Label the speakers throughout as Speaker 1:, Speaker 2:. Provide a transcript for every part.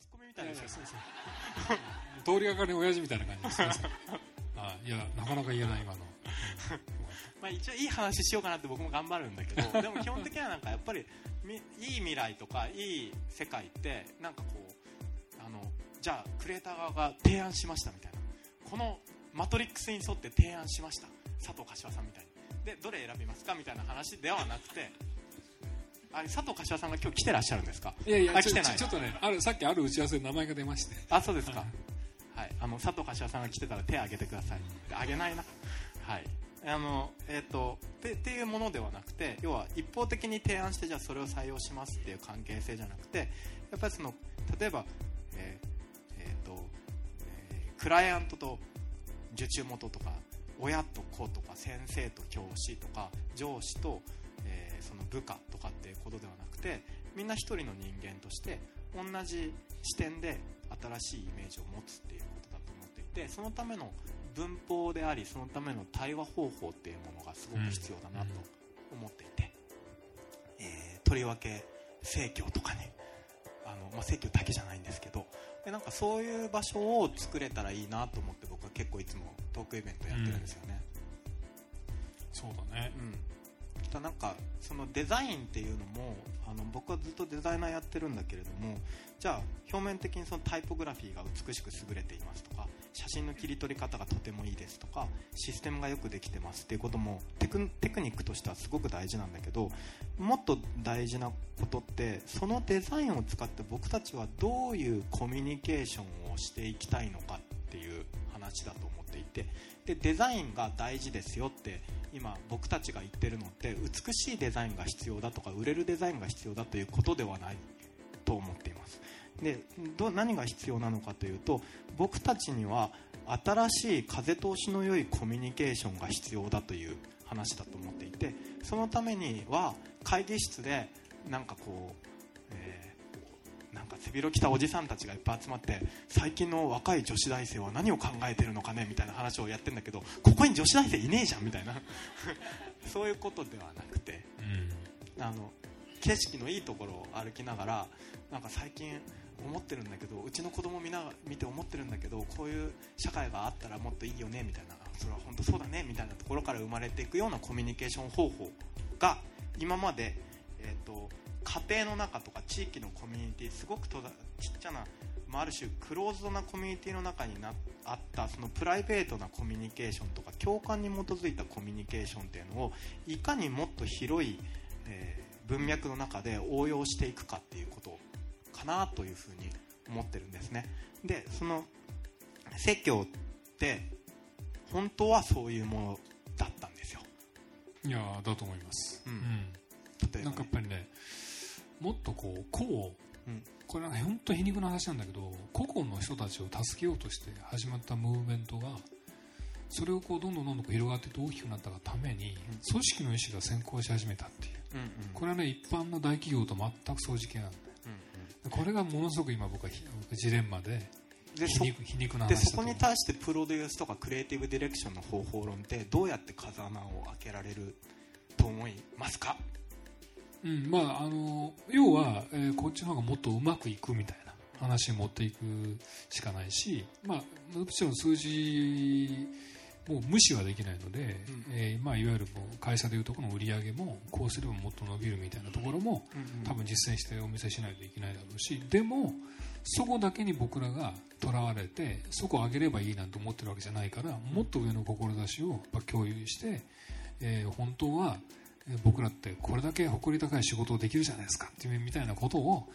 Speaker 1: ツッコミみたいですよ
Speaker 2: そうそう通りがかりの親父みたいな感じです。あ いやなかなか言えない今の、
Speaker 1: まあ一応いい話しようかなって僕も頑張るんだけど でも基本的にはなんかやっぱりみいい未来とかいい世界ってなんかこうあのじゃあクリエイター側が提案しましたみたいな。このマトリックスに沿って提案しました。佐藤柏さんみたいに。でどれ選びますかみたいな話ではなくてあれ佐藤柏さんが今日来てらっしゃるんですか？
Speaker 2: いやいや
Speaker 1: 来てない。
Speaker 2: ちょっとねあるさっきある打ち合わせで名前が出まして。
Speaker 1: あそうですか、はい、あの佐藤柏さんが来てたら手を挙げてください。で挙げないな。はい。あのえっ、とでっていうものではなくて要は一方的に提案してじゃあそれを採用しますっていう関係性じゃなくてやっぱりその例えばえーえーとえークライアントと受注元とか親と子とか先生と教師とか上司と、えーその部下とかっていうことではなくてみんな一人の人間として同じ視点で新しいイメージを持つっていうことだと思っていてそのための文法でありそのための対話方法っていうものがすごく必要だなと思っていて、えーとりわけ生協とかねあの、まあ、生協だけじゃないんですけどでなんかそういう場所を作れたらいいなと思って僕は結構いつもトークイベントやってるんですよね、
Speaker 2: そうだね。
Speaker 1: うんだなんかそのデザインっていうのもあの僕はずっとデザイナーやってるんだけれどもじゃあ表面的にそのタイポグラフィーが美しく優れていますとか写真の切り取り方がとてもいいですとかシステムがよくできてますっていうこともテクテクニックとしてはすごく大事なんだけどもっと大事なことってそのデザインを使って僕たちはどういうコミュニケーションをしていきたいのかっていう話だと思っていてでデザインが大事ですよって今僕たちが言ってるのって美しいデザインが必要だとか売れるデザインが必要だということではない。と思っています。でど何が必要なのかというと僕たちには新しい風通しの良いコミュニケーションが必要だという話だと思っていてそのためには会議室でなんかこう、背広着たおじさんたちがいっぱい集まって最近の若い女子大生は何を考えてるのかねみたいな話をやってるんだけどここに女子大生いねえじゃんみたいな。そういうことではなくてあの景色のいいところを歩きながらなんか最近思ってるんだけどうちの子供見な見て思ってるんだけどこういう社会があったらもっといいよねみたいな。それは本当そうだねみたいなところから生まれていくようなコミュニケーション方法が今まで、家庭の中とか地域のコミュニティすごくとだちっちゃな、まあ、ある種クローズドなコミュニティの中になあったそのプライベートなコミュニケーションとか共感に基づいたコミュニケーションっていうのをいかにもっと広い、えー文脈の中で応用していくかっていうことかなというふうに思ってるんですね。でその説教って本当はそういうものだったんですよ。
Speaker 2: いやーだと思います、
Speaker 1: うん。
Speaker 2: うん。
Speaker 1: 例えば、
Speaker 2: なんかやっぱりねもっとこう個を
Speaker 1: うん。
Speaker 2: これは本当皮肉な話なんだけど個々の人たちを助けようとして始まったムーブメントがそれをこうどんどんどんどんこう広がってて大きくなったがために組織の意思が先行し始めたっていう。
Speaker 1: うんうん。
Speaker 2: これはね一般の大企業と全く相似系なんだ
Speaker 1: うん
Speaker 2: これがものすごく今僕はひジレンマで
Speaker 1: でそ
Speaker 2: 皮肉皮肉な
Speaker 1: でそこに対してプロデュースとかクリエイティブディレクションの方法論ってどうやって風穴を開けられると思いますか？
Speaker 2: うんまあ、あの要は、えーこっちの方がもっとうまくいくみたいな話に持っていくしかないし、まあ、もちろん数字も無視はできないので、
Speaker 1: うん。
Speaker 2: えーまあ、いわゆるもう会社でいうところの売り上げもこうすればもっと伸びるみたいなところも多分実践してお見せしないといけないだろうしでもそこだけに僕らがとらわれてそこを上げればいいなんて思ってるわけじゃないからもっと上の志をやっぱ共有して、えー本当はえー僕らってこれだけ誇り高い仕事をできるじゃないですかっていうみたいなことを、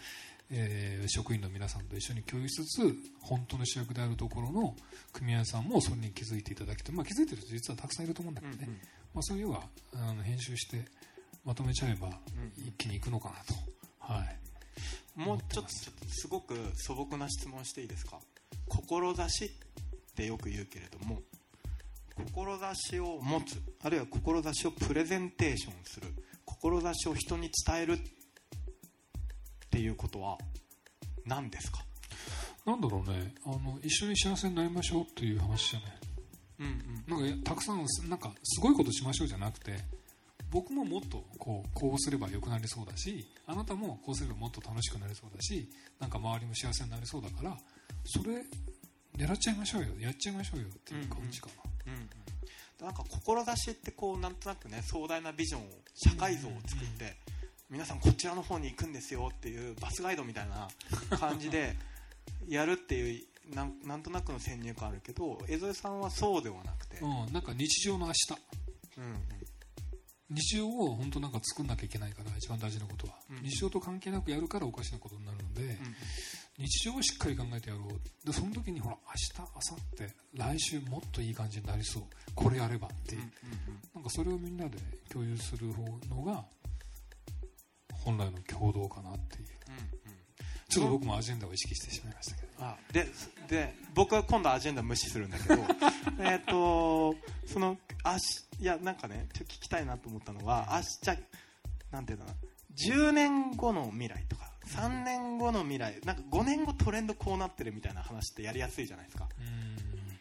Speaker 2: えー職員の皆さんと一緒に共有しつつ本当の主役であるところの組合さんもそれに気づいていただきたい、まあ、気づいてる人実はたくさんいると思うんだけどね、まあ、そういう要はあの編集してまとめちゃえば一気にいくのかなと、はい、
Speaker 1: もうちょっとちょっとすごく素朴な質問していいですか志ってよく言うけれども志を持つあるいは志をプレゼンテーションする志を人に伝えるっていうことは何ですか？
Speaker 2: なんだろうね。あの一緒に幸せになりましょうっていう話じゃない。
Speaker 1: うんうん。
Speaker 2: なんかたくさんなんかすごいことしましょうじゃなくて僕ももっとこうこうすれば良くなりそうだしあなたもこうすればもっと楽しくなりそうだしなんか周りも幸せになりそうだからそれ狙っちゃいましょうよ。やっちゃいましょうよっていう感じかな、うんうん、
Speaker 1: なんか志ってこうなんとなくね壮大なビジョンを社会像を作って、皆さんこちらの方に行くんですよっていうバスガイドみたいな感じで やるっていうなんとなくの先入観あるけど江添さんはそうではなくて、
Speaker 2: うん、なんか日常の明日、うん、うん、日常を本当なんか作んなきゃいけないから一番大事なことは、うん、日常と関係なくやるからおかしなことになるので、うん、日常をしっかり考えてやろう。でその時にほら明日明後日来週もっといい感じになりそう。これやればって。いう,、なんかそれをみんなで共有する方のが本来の共同かなっていう、ちょっと僕もアジェンダを意識してしまいましたけど。
Speaker 1: あでで僕は今度アジェンダ無視するんだけど えっとそのあしいやなんかねちょっと聞きたいなと思ったのはあしじゃなんていうのかな。10年後の未来とか3年後の未来なんか5年後トレンドこうなってるみたいな話ってやりやすいじゃないですか。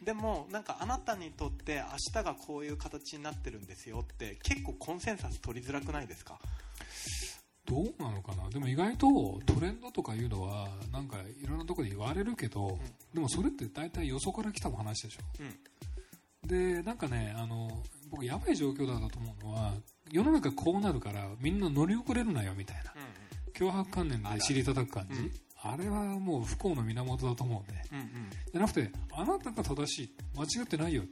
Speaker 1: でもなんかあなたにとって明日がこういう形になってるんですよって結構コンセンサス取りづらくないですか？
Speaker 2: どうなのかな？でも意外とトレンドとかいうのはなんかいろんなところで言われるけど、うん、でもそれって大体よそから来た話でしょ、うん、でなんかねあの僕やばい状況だと思うのは世の中こうなるからみんな乗り遅れるなよみたいな、うん、脅迫観念で尻叩く感じ、あれはもう不幸の源だと思うんで、うんうん、じゃなくてあなたが正しい間違ってないよ。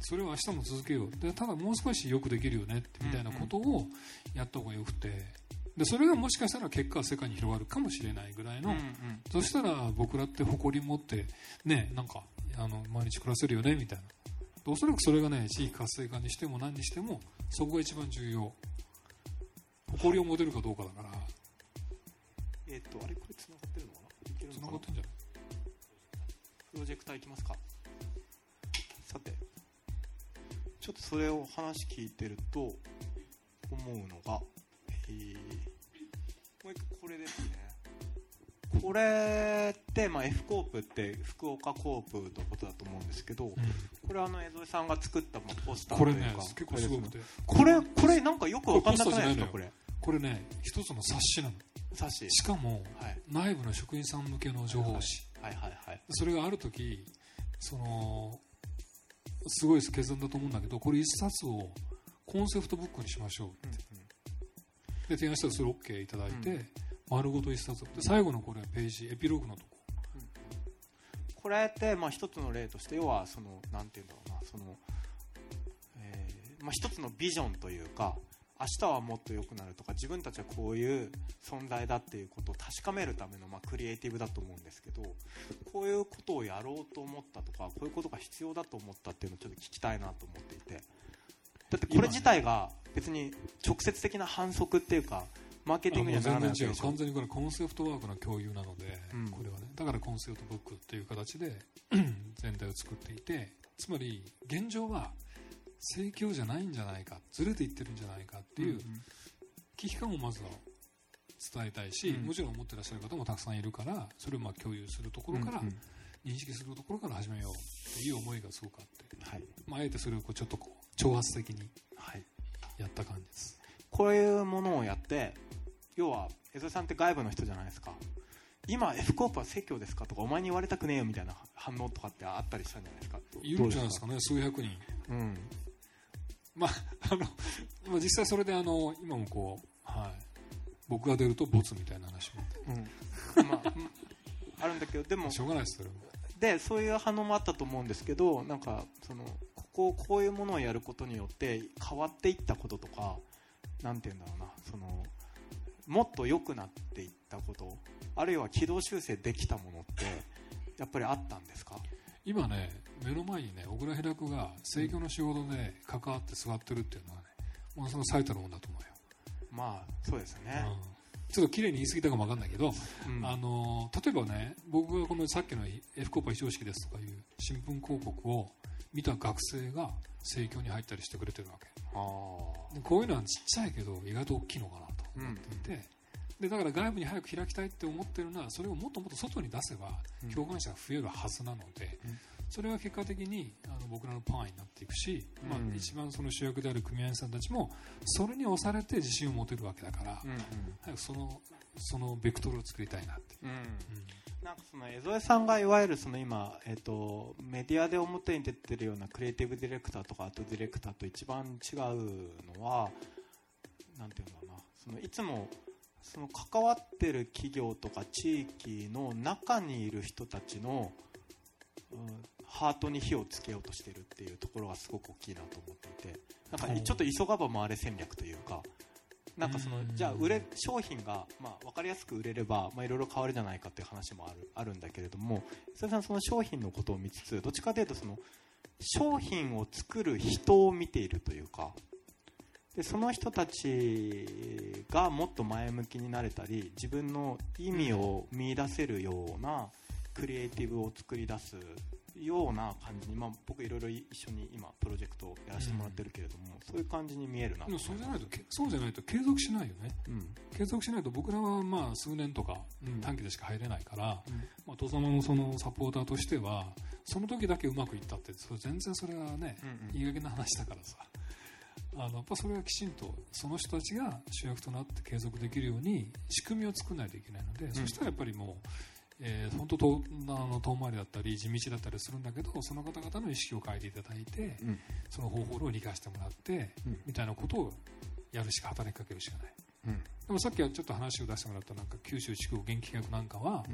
Speaker 2: それを明日も続けよう。でただもう少しよくできるよねみたいなことをやった方がよくて。でそれがもしかしたら結果は世界に広がるかもしれないぐらいの、うんうん、そしたら僕らって誇り持ってねなんかあの毎日暮らせるよねみたいな。おそらくそれがね地域活性化にしても何にしてもそこが一番重要。誇りを持てるかどうかだから
Speaker 1: えっ、とあれこれ繋がってるのかな？
Speaker 2: 繋がってんじゃ
Speaker 1: プロジェクターいきますか。さてちょっとそれを話聞いてると思うのがもう一個これですね。これって、まあ、F コープって福岡コープのことだと思うんですけど、うん、これあの江添さんが作ったまあポスター
Speaker 2: というか。これね結構すごくて。
Speaker 1: これこれなんかよく分かんなくないですか？これ。
Speaker 2: これね一つの冊子なの
Speaker 1: 冊子
Speaker 2: しかも、はい、内部の職員さん向けの情報誌、
Speaker 1: はいはいはい、
Speaker 2: それがある時そのすごい決断だと思うんだけどこれ一冊をコンセプトブックにしましょうって、うんで提案したらそれ OK いただいて、うん、丸ごと一冊で最後のこれページエピローグのとこ、うん、
Speaker 1: これってまあ一つの例として要はそのなんていうんだろうなその、えーまあ、一つのビジョンというか明日はもっと良くなるとか自分たちはこういう存在だっていうことを確かめるためのまあクリエイティブだと思うんですけどこういうことをやろうと思ったとかこういうことが必要だと思ったっていうのをちょっと聞きたいなと思っていて。だってこれ自体が別に直接的な反則っていうかマーケティングにはならないわけで
Speaker 2: しょ。完全にこれコンセプトワークの共有なので、うん、これはね。だからコンセプトブックっていう形で 全体を作っていてつまり現状は盛況じゃないんじゃないかずれていってるんじゃないかっていう危機感をまずは伝えたいし、うん、もちろん思ってらっしゃる方もたくさんいるからそれをまあ共有するところから、認識するところから始めようっていう思いがすごくあって、はい。まあ、あえてそれをこうちょっとこう挑発的にやった感じです、
Speaker 1: こういうものをやって要は江添さんって外部の人じゃないですか。今 F コープは説教ですかとかお前に言われたくねえよみたいな反応とかってあったりしたんじゃないですか。
Speaker 2: いるんじゃないですかね数百人。うんまああの、まあ、実際それであの今もこう、はい、僕が出るとボツみたいな話も、うん。まあ、
Speaker 1: あるんだけどでも
Speaker 2: しょうがないですそれも
Speaker 1: でそういう反応もあったと思うんですけどなんかそのこうこういうものをやることによって変わっていったこととか何て言うんだろうな。そのもっと良くなっていったことあるいは軌道修正できたものってやっぱりあったんですか？
Speaker 2: 今ね目の前にね小倉平子が制御の仕事で関わって座ってるっていうのはねものすごい最たるもんだと思うよ。
Speaker 1: まあそうですよね、
Speaker 2: うん、ちょっと綺麗に言い過ぎたかも分かんないけど、うん、あの例えばね僕がこのさっきの F コーパ非常識ですとかいう新聞広告を見た学生が盛況に入ったりしてくれてるわけ。でこういうのはちっちゃいけど意外と大きいのかなと思っていて、でだから外部に早く開きたいって思ってるのはそれをもっともっと外に出せば共感者が増えるはずなので、うん、それは結果的にあの僕らのパワーになっていくし、うん、まあ、一番その主役である組合員さんたちもそれに押されて自信を持てるわけだから、早くそのそのベクトルを作りたいなって。うん。
Speaker 1: なんかその江添さんがいわゆるその今、えーと、メディアで表に出てるようなクリエイティブディレクターとかアートディレクターと一番違うのはなんていうんだろうな。そのいつもその関わってる企業とか地域の中にいる人たちの、うん、ハートに火をつけようとしてるっていうところがすごく大きいなと思っていてなんかちょっと急がば回れ戦略というか。なんかそのじゃあ売れ商品がまあ分かりやすく売れればまあいろいろ変わるじゃないかっていう話もあるあるんだけれどもそれさんその商品のことを見つつどっちかというとその商品を作る人を見ているというかでその人たちがもっと前向きになれたり自分の意味を見出せるようなクリエイティブを作り出すような感じに、まあ、僕いろいろ一緒に今プロジェクトをやらせてもらってるけれども、うん、そういう感じに見えるな
Speaker 2: でもそうじゃないとそうじゃないと継続しないよね、うん、継続しないと僕らはまあ数年とか短期でしか入れないから、うん、まあ、戸様のそのサポーターとしてはその時だけうまくいったって全然それはね、うんうん、いい加減な話だからさあのやっぱそれはきちんとその人たちが主役となって継続できるように仕組みを作らないといけないので、そしたらやっぱりもうえー、本当とあの遠回りだったり地道だったりするんだけどその方々の意識を変えていただいて、うん、その方法を理解してもらって、うん、みたいなことをやるしか働きかけるしかない、うん、でもさっきはちょっと話を出してもらったなんか九州地区元気企画なんかは、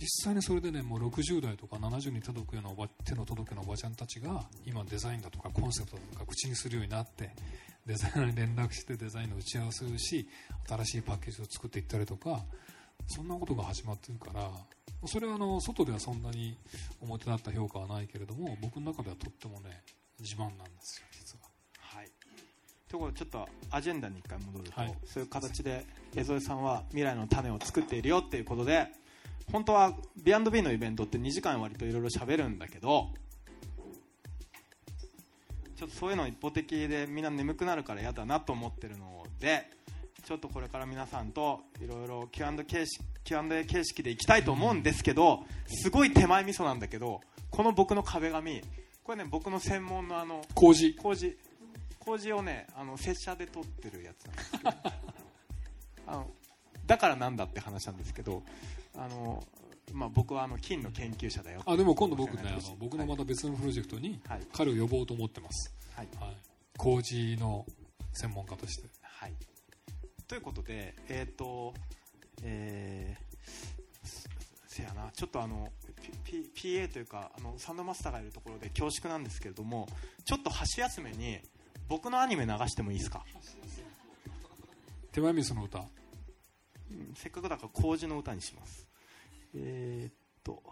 Speaker 2: 実際にそれでねもう60代とか70に届くようなおば手の届くようなおばちゃんたちが今デザインだとかコンセプトとか口にするようになってデザイナーに連絡してデザインの打ち合わせをし新しいパッケージを作っていったりとかそんなことが始まってるからそれはあの外ではそんなに表立った評価はないけれども僕の中ではとってもね自慢なんですよ
Speaker 1: ところちょっとアジェンダに一回戻ると、はい、そういう形で江添さんは未来の種を作っているよっていうことで本当は B&B のイベントって2時間割といろいろ喋るんだけどちょっとそういうの一方的でみんな眠くなるから嫌だなと思ってるのでちょっとこれから皆さんといろいろ Q&A 形式 Q&A 形式でいきたいと思うんですけどすごい手前味噌なんだけどこの僕の壁紙これね僕の専門のあの
Speaker 2: 麹
Speaker 1: 麹麹をねあの拙者で取ってるやつなんですけど。あのだからなんだって話なんですけどあのまあ、僕はあの金の研究者だよ
Speaker 2: あでも今度僕ねあの僕のまた別のプロジェクトに彼を呼ぼうと思ってます、はい。はい、麹の専門家として。
Speaker 1: はい。ということで、えっ、ー、と、えー、せやな、ちょっとあの、P、PA というか、あの、サンドマスターがいるところで恐縮なんですけれども、ちょっと箸休めに、僕のアニメ流してもいいですか？
Speaker 2: 手前味噌の歌、うん、
Speaker 1: せっかくだから麹の歌にします。えー、っと、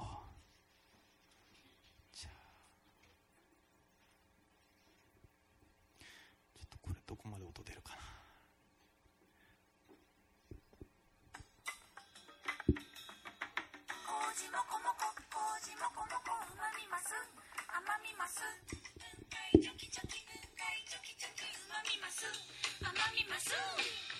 Speaker 1: じゃあ、ちょっとこれどこまで音出るかな。もこもこ麹もこもこうまみます甘みます。チョキチョキまみます甘みます。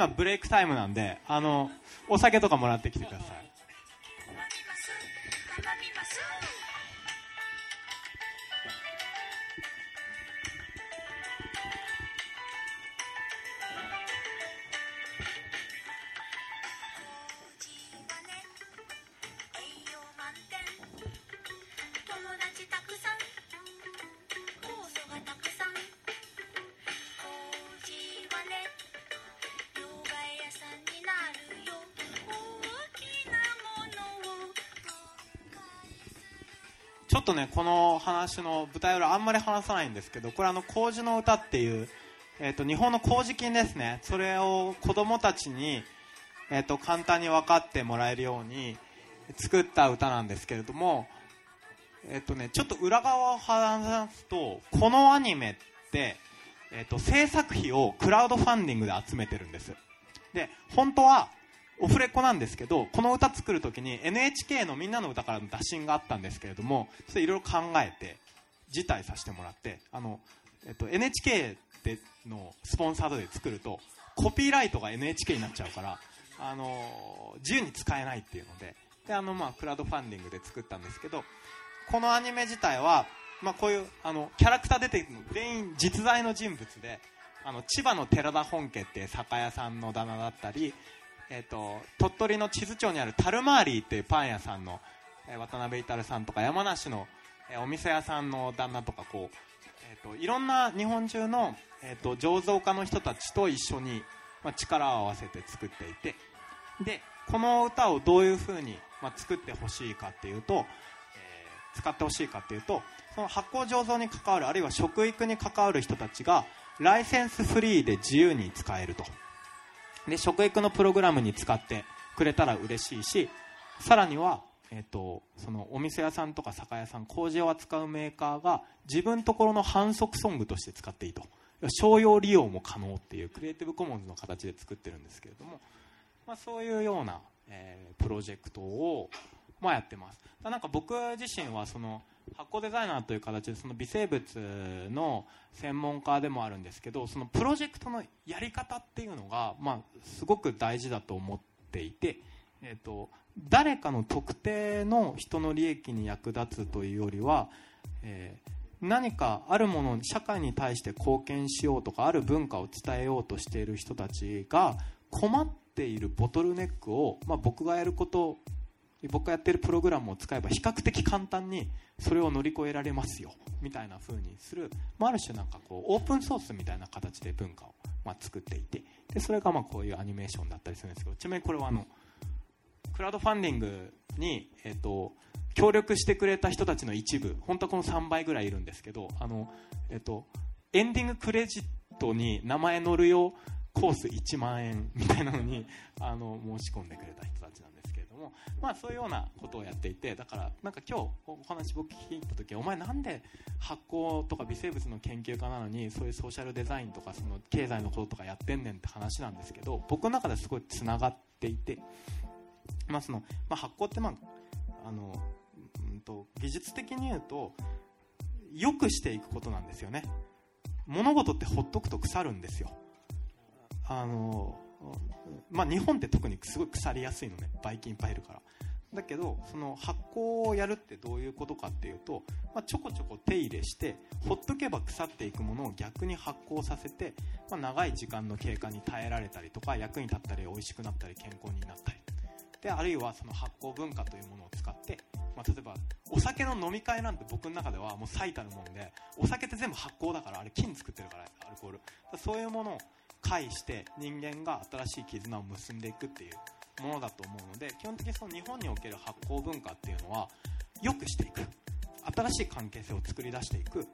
Speaker 1: 今ブレイクタイムなんで、あの、お酒とかもらってきてください。話の舞台裏あんまり話さないんですけどこれあの麹の歌っていうえーと、日本の麹菌ですね。それを子供たちに、えーと、簡単に分かってもらえるように作った歌なんですけれども、えーとね、ちょっと裏側を話すとこのアニメって、えー、と制作費をクラウドファンディングで集めてるんです。で本当はオフレコなんですけどこの歌作る時に NHK のみんなの歌からの打診があったんですけれどもそれいろいろ考えて辞退させてもらってあの、えっと、NHK でのスポンサードで作るとコピーライトが NHK になっちゃうからあの自由に使えないっていうのでであの、まあ、クラウドファンディングで作ったんですけどこのアニメ自体は、まあ、こういうあのキャラクター出てくるの全員実在の人物であの千葉の寺田本家っていう酒屋さんの棚だったりえーと、鳥取の智頭町にあるタルマーリーっていうパン屋さんの、えー、渡辺至さんとか山梨の、えー、お店屋さんの旦那とかこう、えーと、いろんな日本中の、えーと、醸造家の人たちと一緒に、まあ、力を合わせて作っていてでこの歌をどういうふうに、まあ、作ってほしいかっていうと、えー、使ってほしいかっていうとその発酵醸造に関わるあるいは食育に関わる人たちがライセンスフリーで自由に使えると。で食育のプログラムに使ってくれたら嬉しいしさらには、えーと、そのお店屋さんとか酒屋さん麹を扱うメーカーが自分ところの反則ソングとして使っていいと。商用利用も可能っていうクリエイティブコモンズの形で作ってるんですけれども、まあ、そういうような、えー、プロジェクトを、まあ、やってます。なんか僕自身はその発酵デザイナーという形でその微生物の専門家でもあるんですけどそのプロジェクトのやり方っていうのが、まあ、すごく大事だと思っていて、えーと、誰かの特定の人の利益に役立つというよりは、えー、何かあるもの社会に対して貢献しようとかある文化を伝えようとしている人たちが困っているボトルネックを、まあ、僕がやること僕がやってるプログラムを使えば比較的簡単にそれを乗り越えられますよ。みたいな風にする、まあ、ある種なんかこうオープンソースみたいな形で文化をま作っていて。でそれがまあこういうアニメーションだったりするんですけど。ちなみにこれはあのクラウドファンディングに、えー、と協力してくれた人たちの一部。本当はこの3倍ぐらいいるんですけど。あの、えー、とエンディングクレジットに名前載るよ。コース1万円みたいなのにあの申し込んでくれた人たちなんですも、まあ、そういうようなことをやっていてだからなんか今日お話僕聞いた時お前なんで発酵とか微生物の研究家なのにそういうソーシャルデザインとかその経済のこととかやってんねんって話なんですけど僕の中ですごいつながっていて、まあそのまあ、発酵ってまああの、うんと、技術的に言うと良くしていくことなんですよね。物事ってほっとくと腐るんですよ。あのまあ、日本って特にすごい腐りやすいのね。ばい菌いっぱいいるから。だけどその発酵をやるってどういうことかっていうと、まあ、ちょこちょこ手入れしてほっとけば腐っていくものを逆に発酵させて、まあ、長い時間の経過に耐えられたりとか役に立ったり美味しくなったり健康になったり。であるいはその発酵文化というものを使って、まあ、例えばお酒の飲み会なんて僕の中ではもう最たるもんでお酒って全部発酵だからあれ菌作ってるからアルコール。そういうものを介して人間が新しい絆を結んでいくっていうものだと思うので基本的にその日本における発酵文化っていうのは良くしていく。新しい関係性を作り出していく。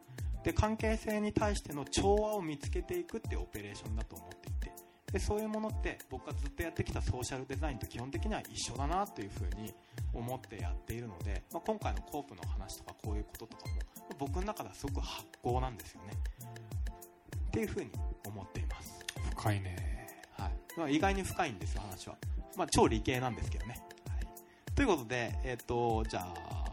Speaker 1: で関係性に対しての調和を見つけていくっていうオペレーションだと思っていて。でそういうものって僕がずっとやってきたソーシャルデザインと基本的には一緒だなというふうに思ってやっているので、まあ、今回のコープの話とかこういうこととかも僕の中ではすごく発酵なんですよね。っていうふうに思っています。
Speaker 2: 深いね、
Speaker 1: はい。まあ、意外に深いんですよ話は、まあ、超理系なんですけどね、はい、ということで、えっ、ー、とじゃあ、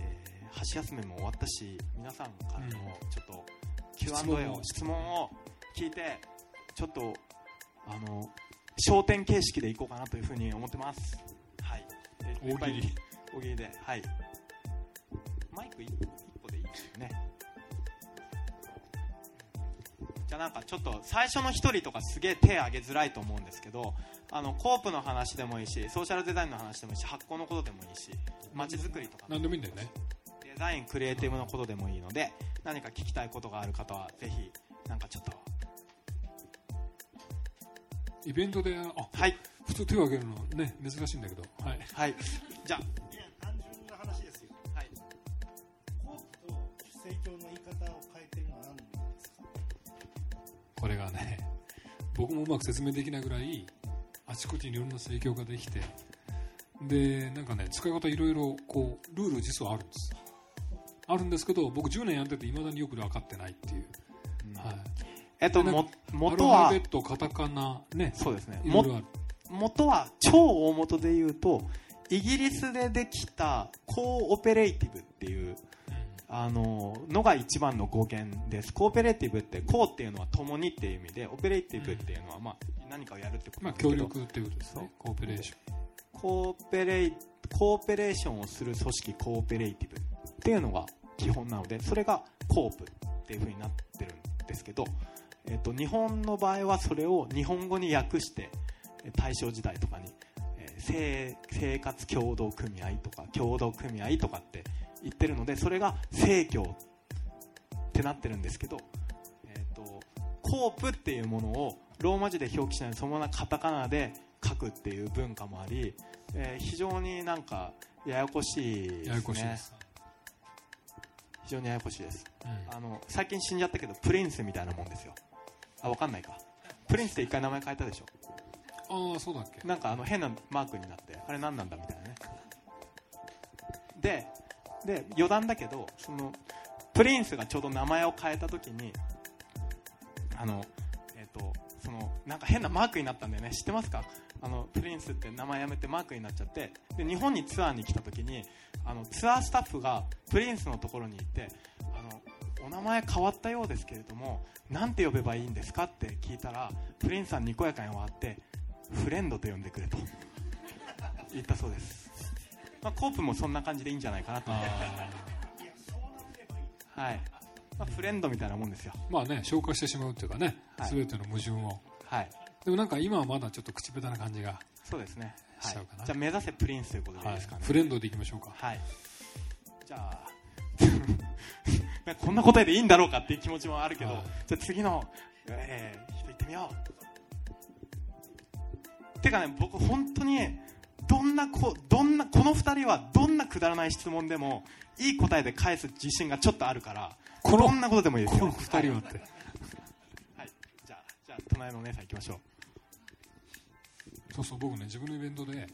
Speaker 1: えー、箸休めも終わったし皆さんからのちょっと Q&A を質問。を聞いてちょっとあの焦点形式でいこうかなというふうに思ってます。はい。
Speaker 2: 大喜利。
Speaker 1: 大喜利ではい。マイク1個でいいですよねじゃあなんかちょっと最初の1人とかすげえ手挙げづらいと思うんですけどあのコープの話でもいいしソーシャルデザインの話でもいいし発行のことでもいいし街づくりとか。
Speaker 2: 何でもいいんだよね。
Speaker 1: デザインクリエイティブのことでもいいので何か聞きたいことがある方はぜひなんかちょっと。
Speaker 2: イベントであ、はい、普通手を挙げるのね珍しいんだけど。はい、
Speaker 1: はい、じゃあ。
Speaker 3: 単純な話ですよ、はい、コープと成長の言い方を変えてるのは何ですか
Speaker 2: 僕もうまく説明できないぐらいあちこちにいろんな盛況ができてでなんかね使い方いろいろこうルール実はあるんです。あるんですけど僕10年やってていまだによく分かってないっていう、はい。
Speaker 1: えっと、
Speaker 2: で
Speaker 1: も元
Speaker 2: アルファ
Speaker 1: は
Speaker 2: ベットカタカナね
Speaker 1: そうですね。元は超大元で言うとイギリスでできた co-operative っていうあののが一番の語源です。 cooperative って co っていうのは共にっていう意味で operative っていうのは、まあ、何かをやるってこと
Speaker 2: まあ協力っていうことですね。 cooperation。
Speaker 1: コーペレイ cooperation をする組織 cooperative っていうのが基本なのでそれがコープっていう風になってるんですけど、えっと日本の場合はそれを日本語に訳してえ大正時代とかに、えー生生活協同組合とか協同組合とかって言ってるのでそれが正教ってなってるんですけど、えっとコープっていうものをローマ字で表記しないでそのままカタカナで書くっていう文化もあり、えー非常になんかややこしいですね。
Speaker 2: ややこしいです、
Speaker 1: 非常にややこしいです。
Speaker 2: うん。
Speaker 1: あの最近死んじゃったけどプリンスみたいなもんですよ。あわかんないか。プリンスって一回名前変えたでしょ。
Speaker 2: ああそうだっけ。
Speaker 1: なんかあの変なマークになってあれ何なんだみたいなね。でで余談だけどそのプリンスがちょうど名前を変えた時にあのえっ、とそのなんか変なマークになったんだよね。知ってますか？あのプリンスって名前やめてマークになっちゃって。で日本にツアーに来た時にあのツアースタッフがプリンスのところに行ってあのお名前変わったようですけれどもなんて呼べばいいんですかって聞いたらプリンスさんにこやかに笑ってフレンドと呼んでくれと。言ったそうです、まあ、コープもそんな感じでいいんじゃないかなと。思って
Speaker 2: あ
Speaker 1: はい、まあ、フレンドみたいなもんですよ。
Speaker 2: ーまあね消化してしまうっていうかね、
Speaker 1: はい。
Speaker 2: 全ての矛盾を。
Speaker 1: はい。
Speaker 2: でもなんか今はまだちょっと口下手な感じが、
Speaker 1: そうですね、はい。じゃあ目指せプリンスということでいい
Speaker 2: はい
Speaker 1: ですかね。
Speaker 2: フレンドでいきましょうか。
Speaker 1: はい。じゃあ こんな答えでいいんだろうかっていう気持ちもあるけど、
Speaker 2: はい。
Speaker 1: じゃあ次の、えー、人行ってみよう。てかね僕本当にどんなこどんなこの2人はどんなくだらない質問でもいい答えで返す自信がちょっとあるから
Speaker 2: この
Speaker 1: どんなことでもいいですよ。
Speaker 2: この二人はって、
Speaker 1: はい、じゃあじゃあ隣のお姉さん行きましょう。
Speaker 2: そうそう僕ね自分のイベントで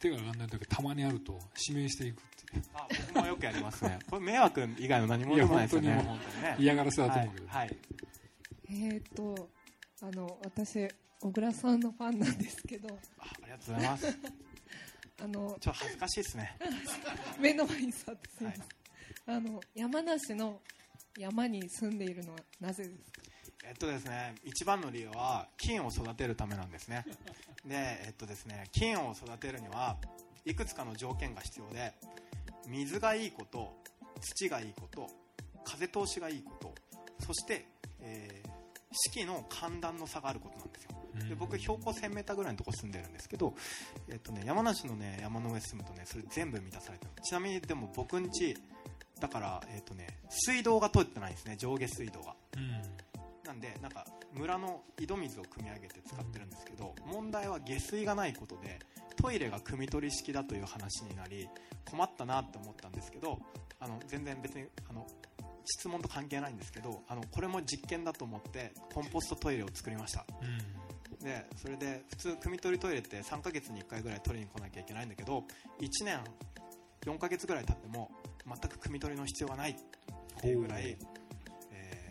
Speaker 2: 手が上がらない時たまにあると指名していくっていう。
Speaker 1: あ僕もよくやりますね。これ迷惑以外の何もでもないですよね。
Speaker 2: いや本
Speaker 1: 本当にね。
Speaker 2: 嫌がらせだと思うけど、
Speaker 1: はい、はい。
Speaker 4: えー、とあの私小倉さんのファンなんですけど。
Speaker 1: あありがとうございます
Speaker 4: あの
Speaker 1: ちょっと恥ずかしいですね。
Speaker 4: 目の前に座ってすいません、あの山梨の山に住んでいるのはなぜですか？
Speaker 1: えっとですね一番の理由は金を育てるためなんですね。でえっとですね金を育てるにはいくつかの条件が必要で水がいいこと土がいいこと風通しがいいことそして、えー四季の寒暖の差があることなんですよで僕標高 1000m ぐらいのところ住んでるんですけど、えっとね、山梨の、ね、山の上住むとねそれ全部満たされてるちなみにでも僕ん家だから、えっとね、水道が通ってないんですね上下水道が。
Speaker 2: うん。
Speaker 1: なんでなんか村の井戸水を汲み上げて使ってるんですけど問題は下水がないことでトイレが汲み取り式だという話になり困ったなって思ったんですけどあの全然別にあの質問と関係ないんですけどあのこれも実験だと思ってコンポストトイレを作りましたでそれで普通汲み取りトイレって3ヶ月に1回ぐらい取りに来なきゃいけないんだけど1年4ヶ月ぐらい経っても全く汲み取りの必要がないっていうぐらい、えー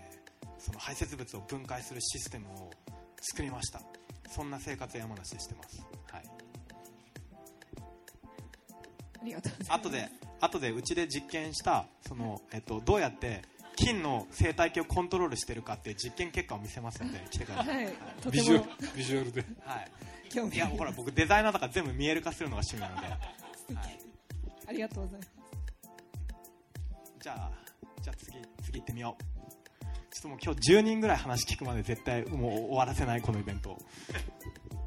Speaker 1: その排泄物を分解するシステムを作りました。そんな生活を山梨でしてます、はい、
Speaker 4: ありがとうございます。
Speaker 1: 後で後でうちで実験したその、えっと、どうやって菌の生態系をコントロールしてるかっていう実験結果を見せますので 来てください、
Speaker 4: はいと
Speaker 2: ビジュアルビジュアルで。
Speaker 1: はい。
Speaker 4: 興味。
Speaker 1: いやほら僕デザイナーだから全部見える化するのが趣味なので。
Speaker 4: ありがとうございます。
Speaker 1: じゃあじゃあ次次行ってみよう。ちょっともう今日10人ぐらい話聞くまで絶対もう終わらせないこのイベント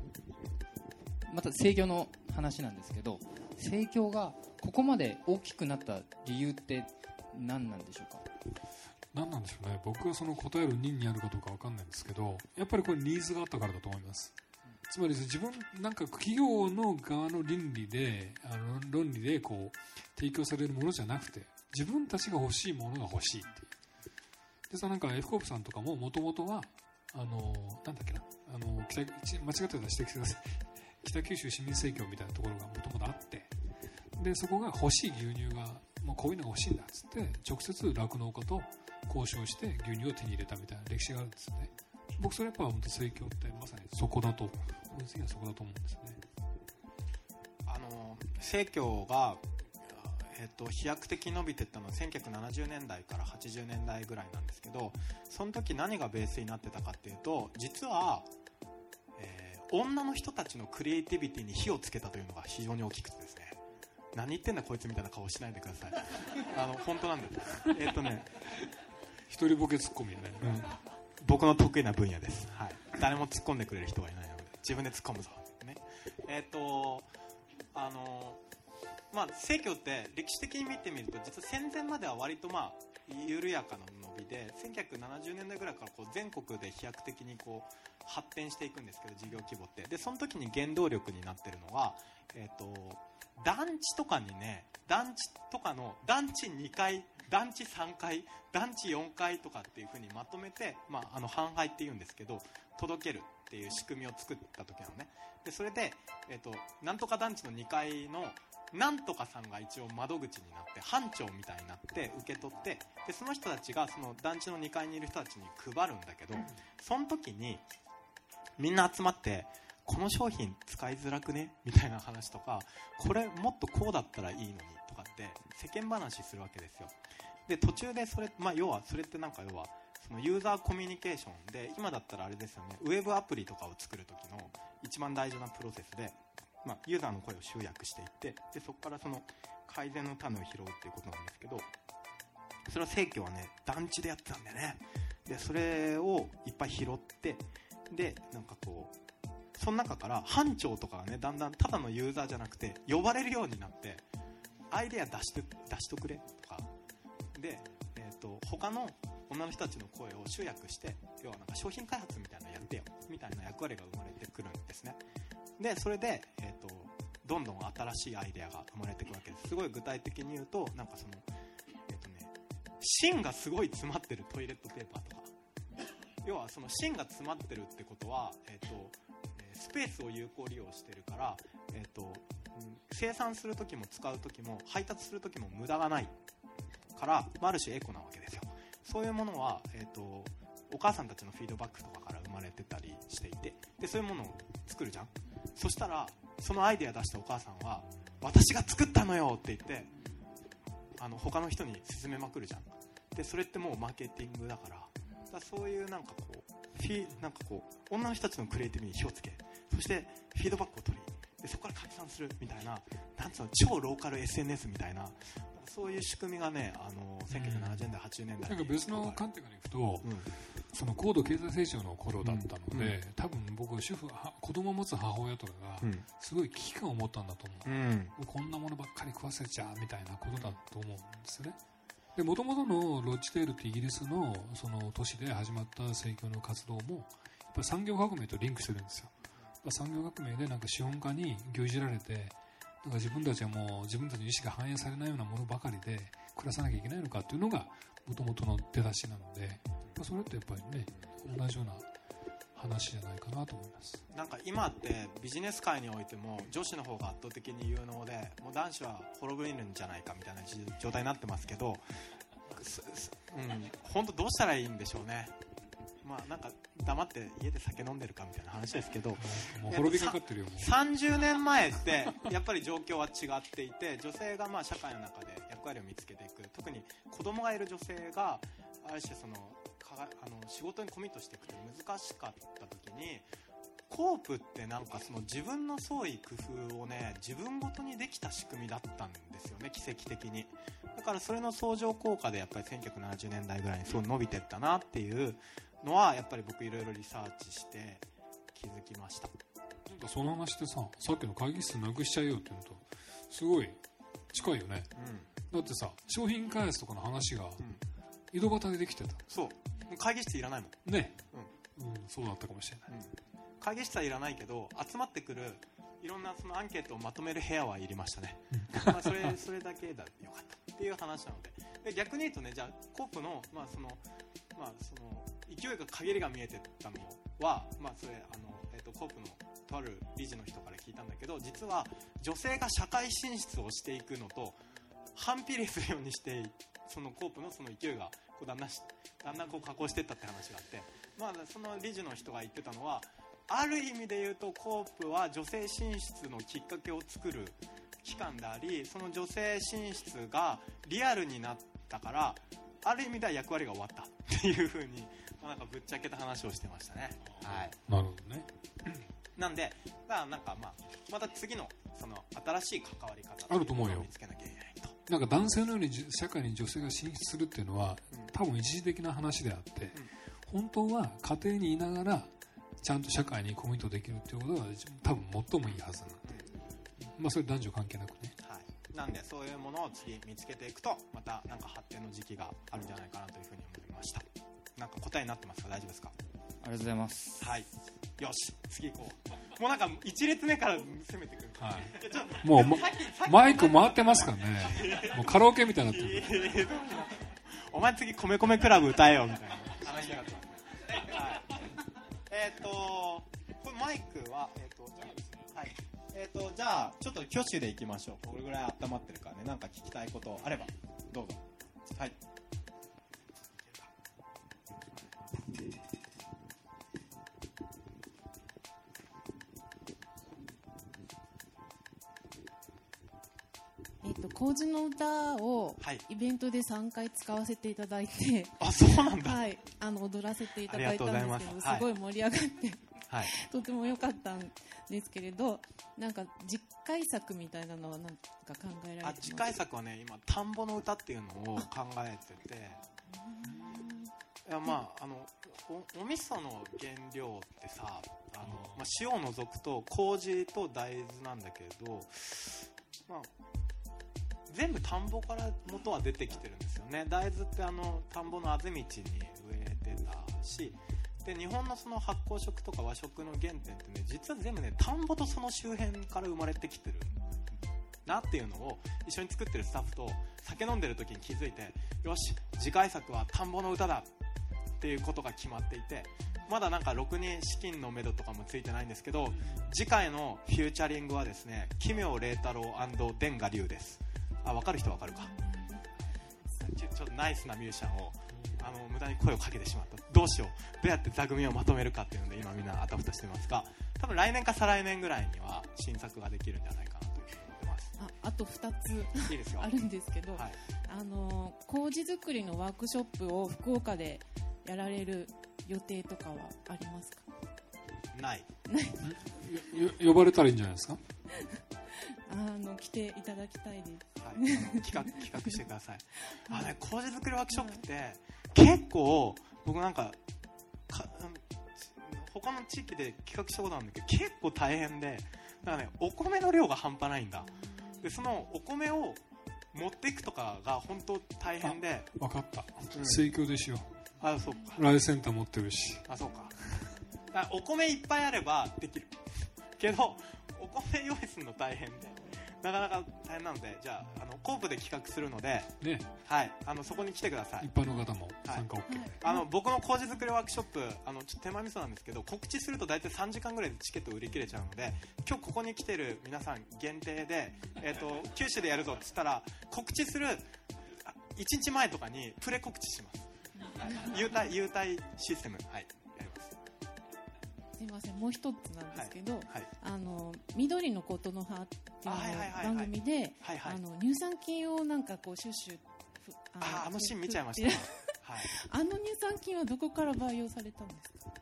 Speaker 5: また盛況の話なんですけど盛況がここまで大きくなった理由って何なんでしょうか？
Speaker 2: 何なんでしょうね。僕はその答える任にあるかどうか分かんないんですけどやっぱりこれニーズがあったからだと思います。つまり自分なんか企業の側の倫理であの論理でこう提供されるものじゃなくて自分たちが欲しいものが欲しいっていう。でさなんか F コープさんとかももともとはあのなんだっけなあの北間違ってたら指摘してください。北九州市民生協みたいなところがもともとあってでそこが欲しい牛乳がもうこういうのが欲しいんだっつって直接酪農家と交渉して牛乳を手に入れたみたいな歴史があるんですよね。僕それやっぱ本当生協ってまさにそこだと本質的にはそこだと思うんですよね。
Speaker 1: あの生協が、えっと飛躍的に伸びていったのは1970年代から80年代ぐらいなんですけどその時何がベースになってたかっていうと実は、えー女の人たちのクリエイティビティに火をつけたというのが非常に大きくてですね。何言ってんだこいつみたいな顔しないでください。あの本当なんです。えっとね
Speaker 2: 一人ボケツッコミやね、
Speaker 1: 僕の得意な分野です、はい、誰も突っ込んでくれる人がいないので自分で突っ込むぞ、ね、えっ、とあのまあ生協って歴史的に見てみると実は戦前までは割とまあ緩やかな伸びで1970年代ぐらいからこう全国で飛躍的にこう発展していくんですけど事業規模って。でその時に原動力になってるのが、えー、と団地とかにね団地とかの団地2階団地3階団地4階とかっていう風にまとめて、まあ、あの半配っていうんですけど届けるっていう仕組みを作った時なのね。でそれで、えー、となんとか団地の2階のなんとかさんが一応窓口になって班長みたいになって受け取ってでその人たちがその団地の2階にいる人たちに配るんだけどその時にみんな集まってこの商品使いづらくね？みたいな話とかこれもっとこうだったらいいのにって世間話するわけですよ。で途中でそれ、まあ、要はそれってなんか要はそのユーザーコミュニケーション。で今だったらあれですよね。ウェブアプリとかを作る時の一番大事なプロセスで、まあ、ユーザーの声を集約していってでそこからその改善の種を拾うっていうことなんですけどそれは生協はね団地でやってたんだよね。でそれをいっぱい拾ってでなんかこうその中から班長とかがねだんだんただのユーザーじゃなくて呼ばれるようになってアイデア出して出しとくれとか。で、えー、と他の女の人たちの声を集約して要はなんか商品開発みたいなのやってよ。みたいな役割が生まれてくるんですね。でそれで、えー、とどんどん新しいアイデアが生まれていくわけです。すごい具体的に言うとなんかそのえっ、とね芯がすごい詰まってるトイレットペーパーとか。要はその芯が詰まってるってことは、えーとえスペースを有効利用してるから、えーと生産する時も使う時も配達する時も無駄がないから、まあある種エコなわけですよ。そういうものは、えー、とお母さんたちのフィードバックとかから生まれてたりしていてでそういうものを作るじゃん。そしたらそのアイデア出したお母さんは私が作ったのよって言ってあの他の人に勧めまくるじゃん。でそれってもうマーケティングだから。だそういうなんかこうフィなんかこう女の人たちのクリエイティブに火をつけそしてフィードバックを取りするみたいななんつうの超ローカル SNS みたいなそういう仕組みがねあの1970年代80年代。
Speaker 2: なんか
Speaker 1: に
Speaker 2: 別の観点からいくと、
Speaker 1: うん。
Speaker 2: その高度経済成長の頃だったので、
Speaker 1: うん。うん
Speaker 2: 多分僕主婦は子供を持つ母親とかが
Speaker 1: うん。
Speaker 2: すごい危機感を持ったんだと思う、
Speaker 1: うん。
Speaker 2: こんなものばっかり食わせちゃうみたいなことだと思うんですね。で元々のロッチテールってイギリスのその都市で始まった政教の活動もやっぱり産業革命とリンクしてるんですよやっぱ産業革命でなんか資本家に牛耳られてなんか自分たちはもう自分たちの意思が反映されないようなものばかりで暮らさなきゃいけないのかっていうのが元々の出だしなので、まあそれってやっぱりね同じような話じゃないかなと思います。
Speaker 1: なんか今ってビジネス界においても女子の方が圧倒的に有能でもう男子は滅びるんじゃないかみたいな状態になってますけど、うん、本当どうしたらいいんでしょうね。まあなんか黙って家で酒飲んでるかみたいな話ですけど
Speaker 2: もう滅びかかってるよもう。
Speaker 1: 30年前ってやっぱり状況は違っていて女性がまあ社会の中で役割を見つけていく。特に子供がいる女性がある種そのかがあの仕事にコミットしていくって難しかった時にコープってなんかその自分の創意工夫をね自分ごとにできた仕組みだったんですよね奇跡的に。だからそれの相乗効果でやっぱり1970年代ぐらいにそう伸びてったなっていうのはやっぱり僕いろいろリサーチして気づきました。
Speaker 2: なんかその話ってささっきの会議室なくしちゃえよっていうのとすごい近いよね。
Speaker 1: うん。
Speaker 2: だってさ商品開発とかの話が
Speaker 1: ん。
Speaker 2: 井戸端でできてた。
Speaker 1: そう。もう会議室いらないもん、
Speaker 2: ね。うん、そうだったかもしれない。
Speaker 1: 会議室はいらないけど集まってくるいろんなそのアンケートをまとめる部屋はいりましたね、まあ、それ それだけだよかったっていう話なので。で逆に言うとねじゃあコープの,、まあそのまあ、その勢いが陰りが見えてたのは、まあ、それあの、えー、とコープのとある理事の人から聞いたんだけど実は女性が社会進出をしていくのと反比例するようにしてそのコープのその勢いがこうだんだんだんだんこう加工していったって話があって、まあ、その理事の人が言ってたのはある意味で言うとコープは女性進出のきっかけを作る機関でありその女性進出がリアルになったからある意味では役割が終わったっていうふうに、まあ、なんかぶっちゃけた話をしてましたね。はい。
Speaker 2: なるほどね。
Speaker 1: なんで、だからなんかまあ、また次のその新しい関わり方
Speaker 2: あると思うよ。
Speaker 1: を見つけなきゃいけないと。
Speaker 2: なんか男性のようにじ社会に女性が進出するっていうのは多分一時的な話であって本当は家庭にいながらちゃんと社会にコミットできるっていうことが多分最もいいはずなんで、まあ、それ男女関係なくね。
Speaker 1: はい、なんでそういうものを次見つけていくとまたなんか発展の時期があるんじゃないかなというふうに思いましたなんか答えになってますか？大丈夫ですか？
Speaker 5: ありがとうございます。
Speaker 1: はい。よし。次行こう。もうなんか1列目から攻めてくる。
Speaker 2: はい。
Speaker 1: やちょっと。
Speaker 2: もう、マイク回ってますからね。もうカラオケみたいになってる。
Speaker 1: お前次米米クラブ歌えよみたいな。話になってますね、はい、えっ、とこれマイクはえっ、とじゃあはい。えっ、とじゃあちょっと挙手でいきましょう。これぐらい温まってるからね。なんか聞きたいことあれば。どうぞ。はい
Speaker 4: と麹の歌を
Speaker 1: はい。
Speaker 4: イベントで3回使わせていただいて、
Speaker 1: あそうなんだ。
Speaker 4: はい、あの踊らせていただいたんですけど
Speaker 1: す。
Speaker 4: ごい盛り上がって、
Speaker 1: はい。
Speaker 4: とても良かったんですけれどなんか次回作みたいなのはなんか考えられてます？
Speaker 1: 回作はね今田んぼの歌っていうのを考えてて。いやまああのおお味噌の原料ってさあの、まあ、塩を除くと麹と大豆なんだけれど、まあ、全部田んぼから元は出てきてるんですよね。大豆ってあの田んぼのあぜ道に植えてたしで日本のその発酵食とか和食の原点ってね実は全部ね田んぼとその周辺から生まれてきてるなっていうのを一緒に作ってるスタッフと酒飲んでる時に気づいてよし次回作は田んぼの歌だっていうことが決まっていてまだなんかろくに資金のめどとかもついてないんですけど次回のフューチャリングはですね奇妙麗太郎伝賀龍です。あ分かる人分かるか。ちょちょっとナイスなミュージシャンをあの無駄に声をかけてしまった。どうしよう。どうやって座組をまとめるかっていうので今みんなあたふたしてますが多分来年か再来年ぐらいには新作ができるんじゃないかなというふうに思ってます。
Speaker 4: ああと2つ
Speaker 1: いいですよ。
Speaker 4: あるんですけど、
Speaker 1: はい。
Speaker 4: あの麹作りのワークショップを福岡でやられる予定とかはありますか？
Speaker 1: ない。
Speaker 2: よ呼ばれたらいいんじゃないですか？
Speaker 4: あの来ていただきたいです。
Speaker 1: はい、企画 企画してください。あね麹作りワークショップって結構僕なんかかうん他の地域で企画したことあるんだけど結構大変でだからねお米の量が半端ないんだ。でそのお米を持っていくとかが本当大変で。
Speaker 2: 分かった。
Speaker 1: うん。
Speaker 2: 盛況でしよ。
Speaker 1: あそうか。
Speaker 2: うライセンター持ってるし。
Speaker 1: あそうか。だからお米いっぱいあればできるけどお米用意するの大変で。なかなか大変なのでじゃああのコープで企画するので、
Speaker 2: ね。
Speaker 1: はい、あのそこに来てください。
Speaker 2: 一般の方も参加 OK、
Speaker 1: あの僕の麹作りワークショップあのちょっと手前味噌なんですけど告知すると大体3時間ぐらいでチケット売り切れちゃうので今日ここに来てる皆さん限定で、えー、と 九州でやるぞって言ったら告知するあ1日前とかにプレ告知します。優待優待システム。はいす
Speaker 4: いませんもう一つなんですけど、
Speaker 1: はい
Speaker 4: あの緑のことの葉っていう番組で
Speaker 1: はいはい。
Speaker 4: あの乳酸菌をなんかこうシュッシュふ
Speaker 1: ああのシーン見ちゃいました、
Speaker 4: ふ
Speaker 1: はい。
Speaker 4: あの乳酸菌はどこから培養されたんですか？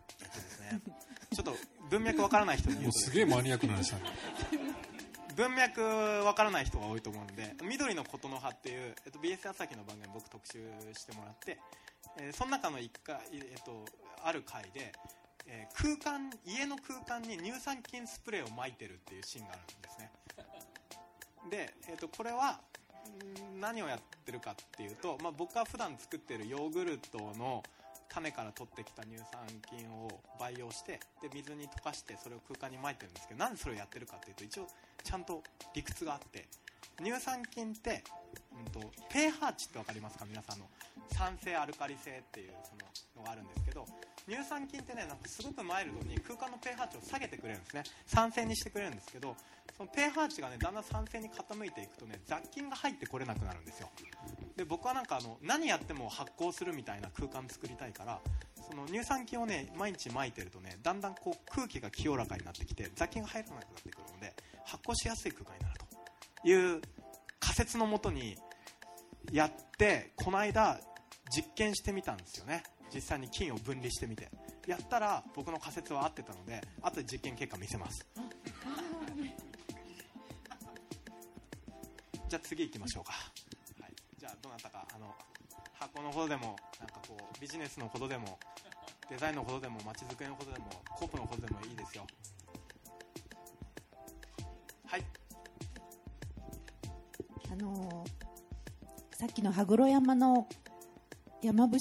Speaker 1: ちょっと文脈わからない人に言
Speaker 2: もう
Speaker 1: うとです
Speaker 2: すげえマニアックな話だね
Speaker 1: 文脈わからない人が多いと思うんで「緑のことの葉」っていう、えっと、BS 朝日の番組僕特集してもらって、えーその中の一回、えっと、ある回で、えー空間家の空間に乳酸菌スプレーを撒いてるっていうシーンがあるんですね。で、えっと、これは何をやってるかっていうと、まあ、僕が普段作ってるヨーグルトの種から取ってきた乳酸菌を培養してで水に溶かしてそれを空間に撒いてるんですけどなんでそれをやってるかっていうと一応ちゃんと理屈があって乳酸菌って、うん、と pH 値って分かりますか？皆さんの酸性アルカリ性っていうそののがあるんですけど乳酸菌ってねなんかすごくマイルドに空間の pH 値を下げてくれるんですね。酸性にしてくれるんですけどその pH 値がねだんだん酸性に傾いていくとね雑菌が入ってこれなくなるんですよ。で僕はなんかあの何やっても発酵するみたいな空間作りたいからその乳酸菌をね毎日撒いてるとねだんだんこう空気が清らかになってきて雑菌が入らなくなってくるので発酵しやすい空間になると。いう仮説のもとにやってこの間実験してみたんですよね。実際に菌を分離してみて。やったら僕の仮説は合ってたので後で実験結果見せます。じゃあ次行きましょうか、はい、じゃあどなたかあの箱のことでもなんかこうビジネスのことでもデザインのことでも街づくりのことでもコープのことでもいいですよ。はい。
Speaker 6: あのー、さっきの羽黒山の山伏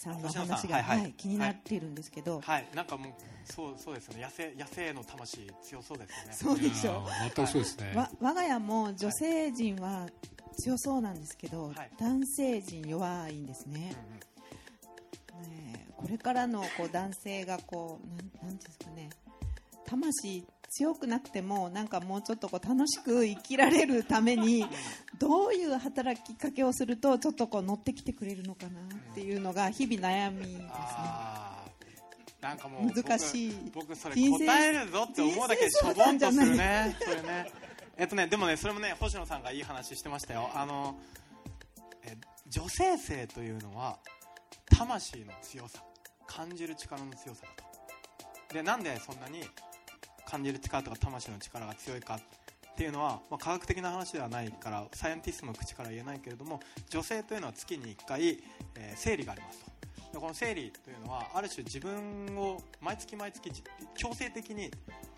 Speaker 6: さんの話が、はい、はい、気になっているんですけど、
Speaker 1: はい、なんかもうそうそうですよね。野生野生の魂強そうですよね。
Speaker 6: そうでしょ。う
Speaker 2: 全くそうですね、
Speaker 6: わ我が家も女性陣は強そうなんですけど、はい、男性陣弱いんですね、うんうん、ねこれからのこう男性がこうなんなんですかね。魂強くなくてもなんかもうちょっとこう楽しく生きられるためにどういう働きかけをするとちょっとこう乗ってきてくれるのかなっていうのが日々悩みですね。
Speaker 1: なんかもう
Speaker 6: 難しい。
Speaker 1: 僕それ答えるぞって思うだけでしょぼんとするね。それね。えっとねでもねそれもね星野さんがいい話してましたよ。あのえ女性性というのは魂の強さ。感じる力の強さだと。でなんでそんなに感じる力とか魂の力が強いかってっていうのは、まあ、科学的な話ではないからサイエンティストの口から言えないけれども女性というのは月に1回、えー、生理がありますと。でこの生理というのはある種自分を毎月毎月強制的に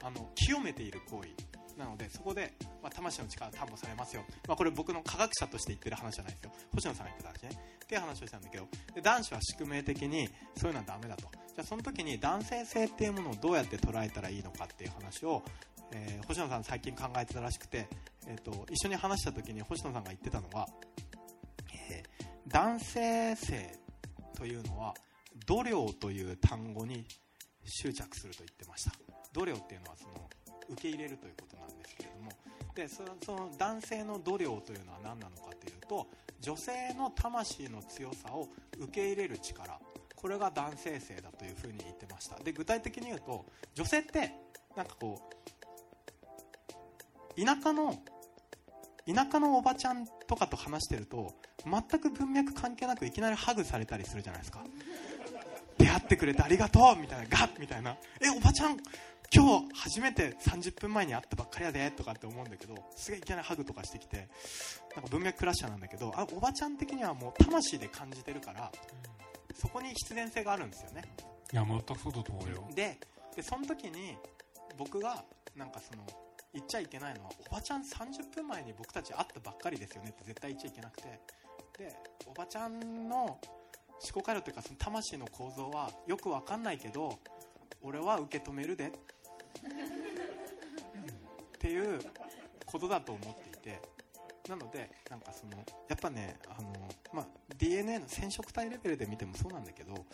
Speaker 1: あの清めている行為。なのでそこで、まあ、魂の力担保されますよ、まあ、これ僕の科学者として言ってる話じゃないですよ。星野さんが言ってた話ね。っていう話をしたんだけど。で男子は宿命的にそういうのはダメだと。じゃあその時に男性性っていうものをどうやって捉えたらいいのかっていう話を、えー、星野さん最近考えてたらしくて、えーと、一緒に話した時に星野さんが言ってたのは、えー、男性性というのは度量という単語に執着すると言ってました。度量っていうのはその受け入れるということなんですけれども。でその男性の度量というのは何なのかというと女性の魂の強さを受け入れる力。これが男性性だというふうに言ってました。で具体的に言うと女性ってなんかこう田舎の田舎のおばちゃんとかと話してると全く文脈関係なくいきなりハグされたりするじゃないですか。出会ってくれてありがとうみたいなガッみたいな。えおばちゃん今日初めて30分前に会ったばっかりやでとかって思うんだけどすげえいきなりハグとかしてきてなんか文脈クラッシャーなんだけどあおばちゃん的にはもう魂で感じてるから、そこに必然性があるんですよね。
Speaker 2: いや全くそうだと思うよ。
Speaker 1: ででその時に僕がなんかその言っちゃいけないのはおばちゃん30分前に僕たち会ったばっかりですよね。って絶対言っちゃいけなくて。でおばちゃんの思考回路というかその魂の構造はよく分かんないけど俺は受け止めるで。っていうことだと思っていて。なのでなんかそのやっぱねあの、まあ、DNA の染色体レベルで見てもそうなんだけど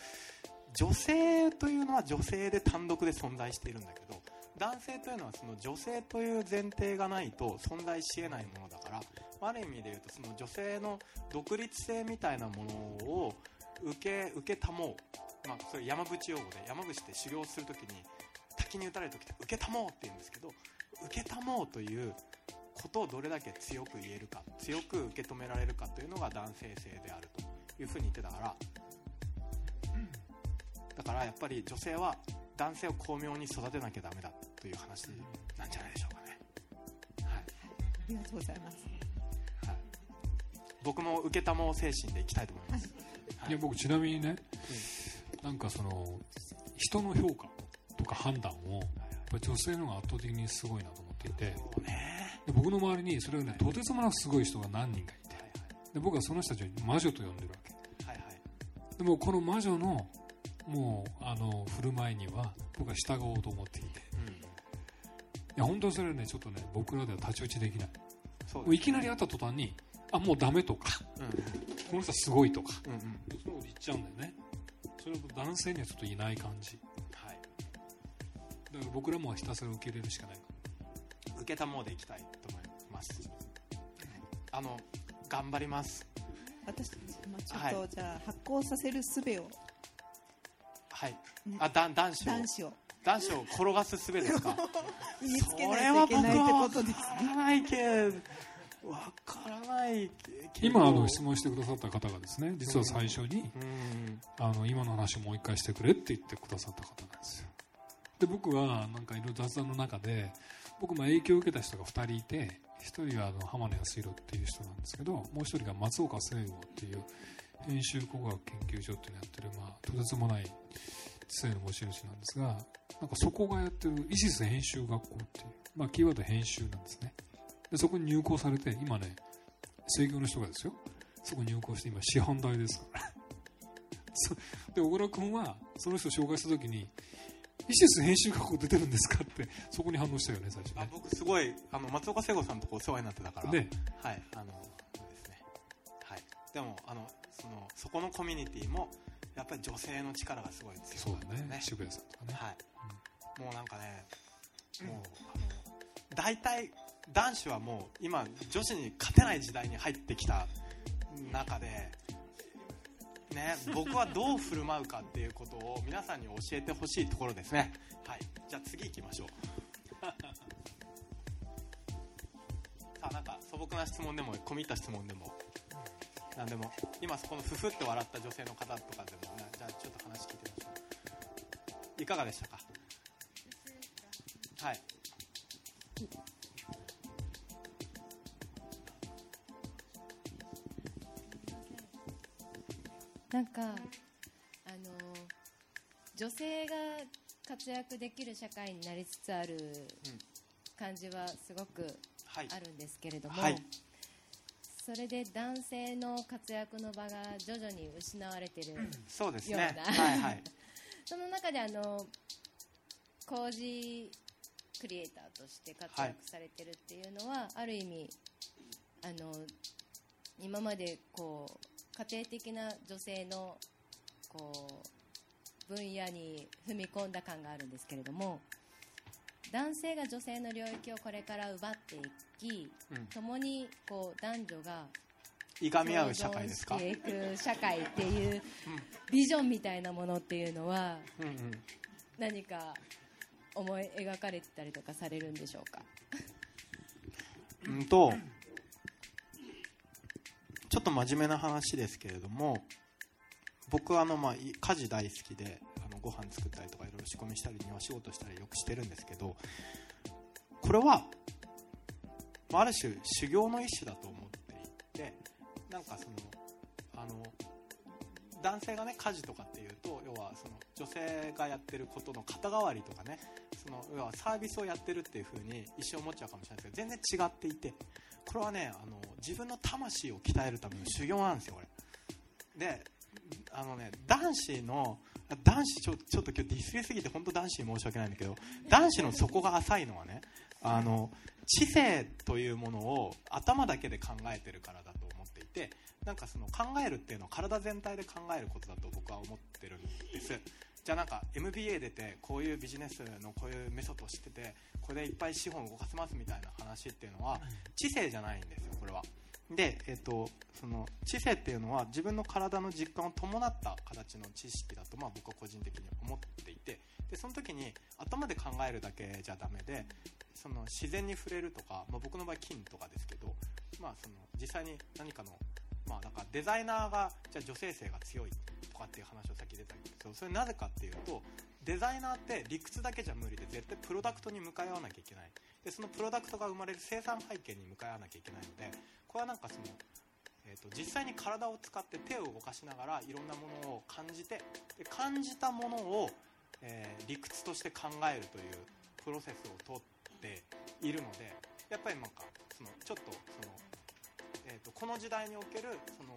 Speaker 1: 女性というのは女性で単独で存在しているんだけど男性というのはその女性という前提がないと存在しえないものだからある意味で言うとその女性の独立性みたいなものを受け受けたもう、まあ、それ山口用語で山口って修行するときに滝に打たれる時って受けたもうって言うんですけど受けたもうということをどれだけ強く言えるか強く受け止められるかというのが男性性であるというふうに言ってたからだからやっぱり女性は男性を巧妙に育てなきゃダメだ。という話なんじゃないでしょうかね、はい、あ
Speaker 6: りがとうございます、
Speaker 1: はい、僕も受けたも精神でいきたいと思います、
Speaker 2: はい、いや僕ちなみにね、うん、なんかその人の評価とか判断をやっぱり女性の方が圧倒的にすごいなと思っていて、で僕の周りにそれがねとてつもなくすごい人が何人かいて。で僕はその人たちを魔女と呼んでるわけ、はいはい、でもこの魔女のもうあの振る舞いには僕は従おうと思っていて、や本当にそれはねちょっとね僕らでは太刀打ちできない。もういきなり会った途端にあもうダメとか、うん、この人すごいとか、うんうん、そういうこと言っちゃうんだよね。それを男性にはちょっといない感じ。
Speaker 1: はい。
Speaker 2: だから僕らもひたすら受け入れるしかない。
Speaker 1: 受けたもうでいきたいと思います、あの頑張ります。
Speaker 6: 私たち、まあ、ちょ
Speaker 1: はい。
Speaker 6: っとじゃあ発行させる術を。
Speaker 1: はい。
Speaker 6: うん
Speaker 1: あだ男子を。
Speaker 6: 男子を
Speaker 1: 男子を転がす術ですか？
Speaker 6: 身につけ
Speaker 1: そ
Speaker 6: ない
Speaker 1: れは僕
Speaker 6: といけない。って
Speaker 1: は
Speaker 6: ことです
Speaker 1: わからないけどわからないけど
Speaker 2: 今あの質問してくださった方がですね実は最初に
Speaker 1: うん。
Speaker 2: あの今の話をもう一回してくれって言ってくださった方なんですよ。で僕はなんかいろいろ雑談の中で僕も影響を受けた人が2人いて1人はあの浜野康弘っていう人なんですけどもう1人が松岡聖吾っていう編集工学研究所っていうのをやってる、まあ、とてつもない知性の持ち主なんですがなんかそこがやってるイシス編集学校っていう、まあ、キーワード編集なんですね。でそこに入校されて今ね制御の人がですよ。そこに入校して今師範代ですから。そで小倉君はその人を紹介した時に「イシス編集学校出てるんですか?」ってそこに反応したよね最初ね。
Speaker 1: あ僕すごいあの松岡聖子さんとこお世話になってたから。
Speaker 2: で
Speaker 1: はいあのそうですね。はい。でもあのそのそこのコミュニティもやっぱり女性の力がすごい強
Speaker 2: そ
Speaker 1: いうです
Speaker 2: だね。渋谷さんとかね、
Speaker 1: はい、もうなんかねもうあの大体男子はもう今女子に勝てない時代に入ってきた中でね僕はどう振る舞うかっていうことを皆さんに教えてほしいところですね。はい。じゃあ次行きましょう。さあなんか素朴な質問でも込み入った質問でも何でも今そこのふふって笑った女性の方とかでも、ね、じゃあちょっと話聞いてみましょう。いかがでしたか？はい。
Speaker 7: なんかあの女性が活躍できる社会になりつつある感じはすごく
Speaker 1: はい。
Speaker 7: あるんですけれども、
Speaker 1: はい
Speaker 7: それで男性の活躍の場が徐々に失われてる、
Speaker 1: そうです
Speaker 7: よ
Speaker 1: ね
Speaker 7: うな。
Speaker 1: はいはい。
Speaker 7: その中であの工事クリエイターとして活躍されてるっていうのは、ある意味あの今までこう家庭的な女性のこう分野に踏み込んだ感があるんですけれども男性が女性の領域をこれから奪っていき、
Speaker 1: うん。
Speaker 7: 共にこう男女が
Speaker 1: いがみ合う社会ですか？
Speaker 7: していく社会っていうビジョンみたいなものっていうのは
Speaker 1: うんうん。
Speaker 7: 何か思い描かれてたりとかされるんでしょうか？
Speaker 1: うんとちょっと真面目な話ですけれども僕はあの、まあ、い家事大好きでご飯作ったりとかいろいろ仕込みしたり庭仕事したりよくしてるんですけどこれは、あ、ある種修行の一種だと思っていてなんかそのあの男性がね家事とかっていうと要はその女性がやってることの肩代わりとかねその要はサービスをやってるっていう風に一生思っちゃうかもしれないですけど全然違っていてこれはねあの自分の魂を鍛えるための修行なんですよこれ。であのね男子の男子ちょちょっと今日ディスりすぎて本当男子に申し訳ないんだけど男子の底が浅いのはねあの知性というものを頭だけで考えてるからだと思っていてなんかその考えるっていうのは体全体で考えることだと僕は思ってるんです。じゃあなんか MBA 出てこういうビジネスのこういうメソッドを知っててこれでいっぱい資本を動かせますみたいな話っていうのは知性じゃないんですよこれはで、えっと、その知性っていうのは自分の体の実感を伴った形の知識だと、まあ、僕は個人的に思っていてでその時に頭で考えるだけじゃダメでその自然に触れるとか、まあ、僕の場合金とかですけど、まあ、その実際に何かの、まあ、だかデザイナーがじゃ女性性が強いとかっていう話をさっき出たんですけどそれなぜかっていうとデザイナーって理屈だけじゃ無理で絶対プロダクトに向かい合わなきゃいけない。でそのプロダクトが生まれる生産背景に向かい合わなきゃいけないのでこれはなんかその、えー、と実際に体を使って手を動かしながらいろんなものを感じてで感じたものを、えー理屈として考えるというプロセスをとっているのでやっぱりなんかそのちょっとその、えー、とこの時代におけるその、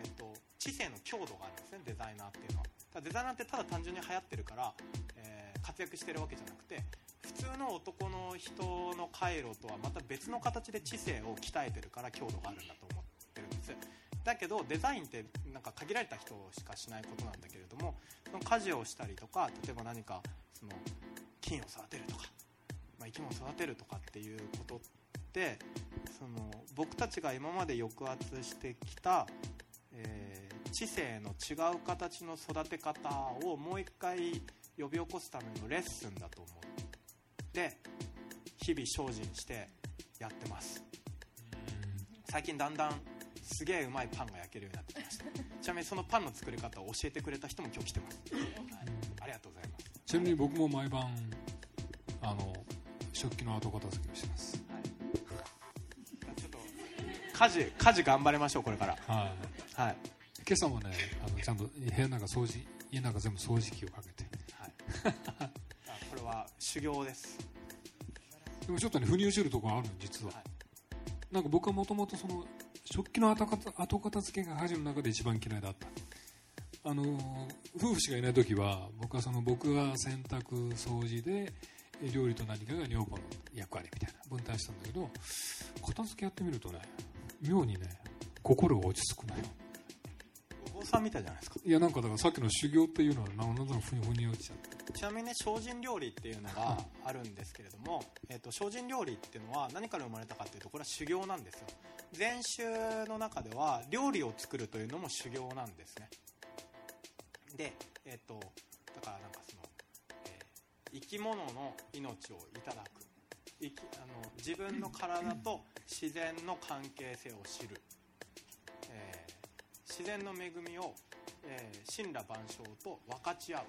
Speaker 1: えー、と知性の強度があるんですねデザイナーっていうのは。デザイナーってただ単純に流行ってるから、えー活躍してるわけじゃなくて通の男の人の回路とはまた別の形で知性を鍛えてるから強度があるんだと思ってるんです。だけどデザインってなんか限られた人しかしないことなんだけれどもその家事をしたりとか例えば何かその菌を育てるとか、まあ、生き物を育てるとかっていうことってその僕たちが今まで抑圧してきた、えー、知性の違う形の育て方をもう一回呼び起こすためのレッスンだと思って日々精進してやってます。最近だんだんすげえうまいパンが焼けるようになってきました。ちなみにそのパンの作り方を教えてくれた人も今日来てます、はい、ありがとうございます。
Speaker 2: ちなみに僕も毎晩あの食器の後片付けをしてます、はい、
Speaker 1: ちょっと家事家事頑張りましょうこれから。はい、はい、
Speaker 2: 今朝もねあのちゃんと部屋の中掃除家の中全部掃除機をかけて、はい、
Speaker 1: これは修行です
Speaker 2: でもちょっとね腑に落ちるところあるの実は、はい、なんか僕はもともとその食器の後後片付けが家事の中で一番嫌いだった。あの夫婦しかいない時は僕はその僕が洗濯掃除で料理と何かが女房の役割みたいな分担したんだけど片付けやってみるとね妙にね心が落ち着くのよ。
Speaker 1: お坊さんみたいじゃないですか。
Speaker 2: いやなんかだからさっきの修行っていうのは何となくふにふに落ちちゃって
Speaker 1: ちなみにね精進料理っていうのがあるんですけれども、えーと、精進料理っていうのは何から生まれたかっていうとこれは修行なんですよ。禅宗の中では料理を作るというのも修行なんですね。で、えーと、だからなんかその、えー、生き物の命をいただく。生きあの自分の体と 自然の関係性を知る、えー、自然の恵みを、えー、神羅万象と分かち合う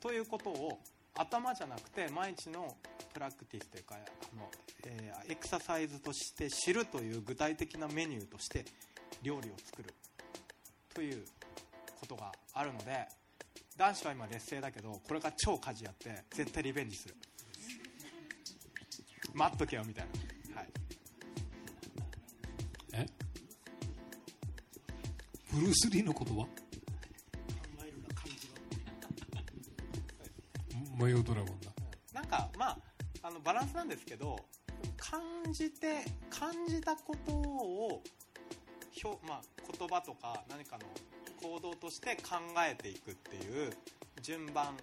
Speaker 1: ということを頭じゃなくて毎日のプラクティスというかあの、えー、エクササイズとして知るという具体的なメニューとして料理を作るということがあるので男子は今劣勢だけどこれから超家事やって絶対リベンジする。待っとけよみたいな、はい、
Speaker 2: え？ブルース・リーの言葉マヨドラゴンだ。
Speaker 1: なんかまああのバランスなんですけど感じて感じたことを表、まあ、言葉とか何かの行動として考えていくっていう順番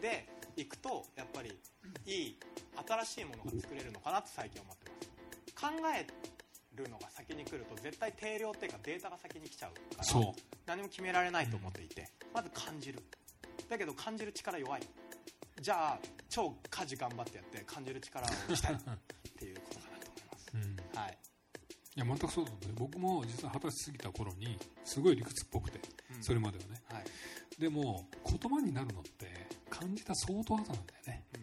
Speaker 1: でいくとやっぱりいい新しいものが作れるのかなと最近思ってます。考えるのが先に来ると絶対定量っていうかデータが先に来ちゃうから何も決められないと思っていてまず感じる。だけど感じる力弱いじゃあ超家事頑張ってやって感じる力をしたいっていうことかなと思います、うん、はい。
Speaker 2: いや全くそうだと僕も実は二十歳過ぎた頃にすごい理屈っぽくて、うん、それまではね、はい、でも言葉になるのって感じた相当後なんだよね、うん、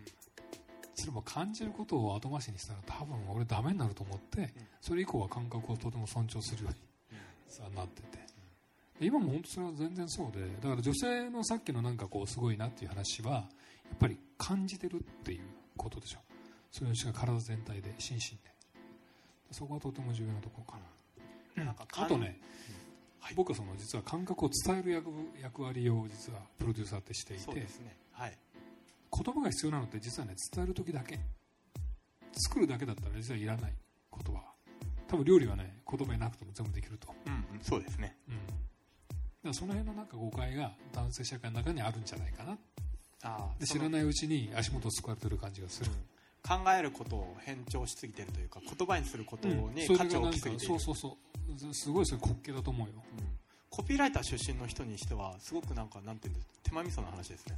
Speaker 2: それも感じることを後回しにしたら多分俺ダメになると思って、うん、それ以降は感覚をとても尊重するように、さなってて今も本当それは全然そうでだから女性のさっきのなんかこうすごいなっていう話はやっぱり感じてるっていうことでしょ。それが体全体で心身で。そこはとても重要なところかな,、なんかあとね、はい、僕はその実は感覚を伝える役役割を実はプロデューサーってしていて、ね。はい、言葉が必要なのって実はね伝える時だけ。作るだけだったら実はいらない言葉は。多分料理はね言葉になくても全部できると、
Speaker 1: うんうん、そうですね、うん、
Speaker 2: らその辺のなんか誤解が男性社会の中にあるんじゃないかな。あで知らないうちに足元を救われてる感じがする、うん。
Speaker 1: 考えることを変調しすぎてるというか言葉にすることに価値を置きすぎている、うん、
Speaker 2: そうそうそう。すごいそれ滑稽だと思うよ、うん、
Speaker 1: コピーライター出身の人にしてはすごくなんかなんていうんです手前味噌の話ですね。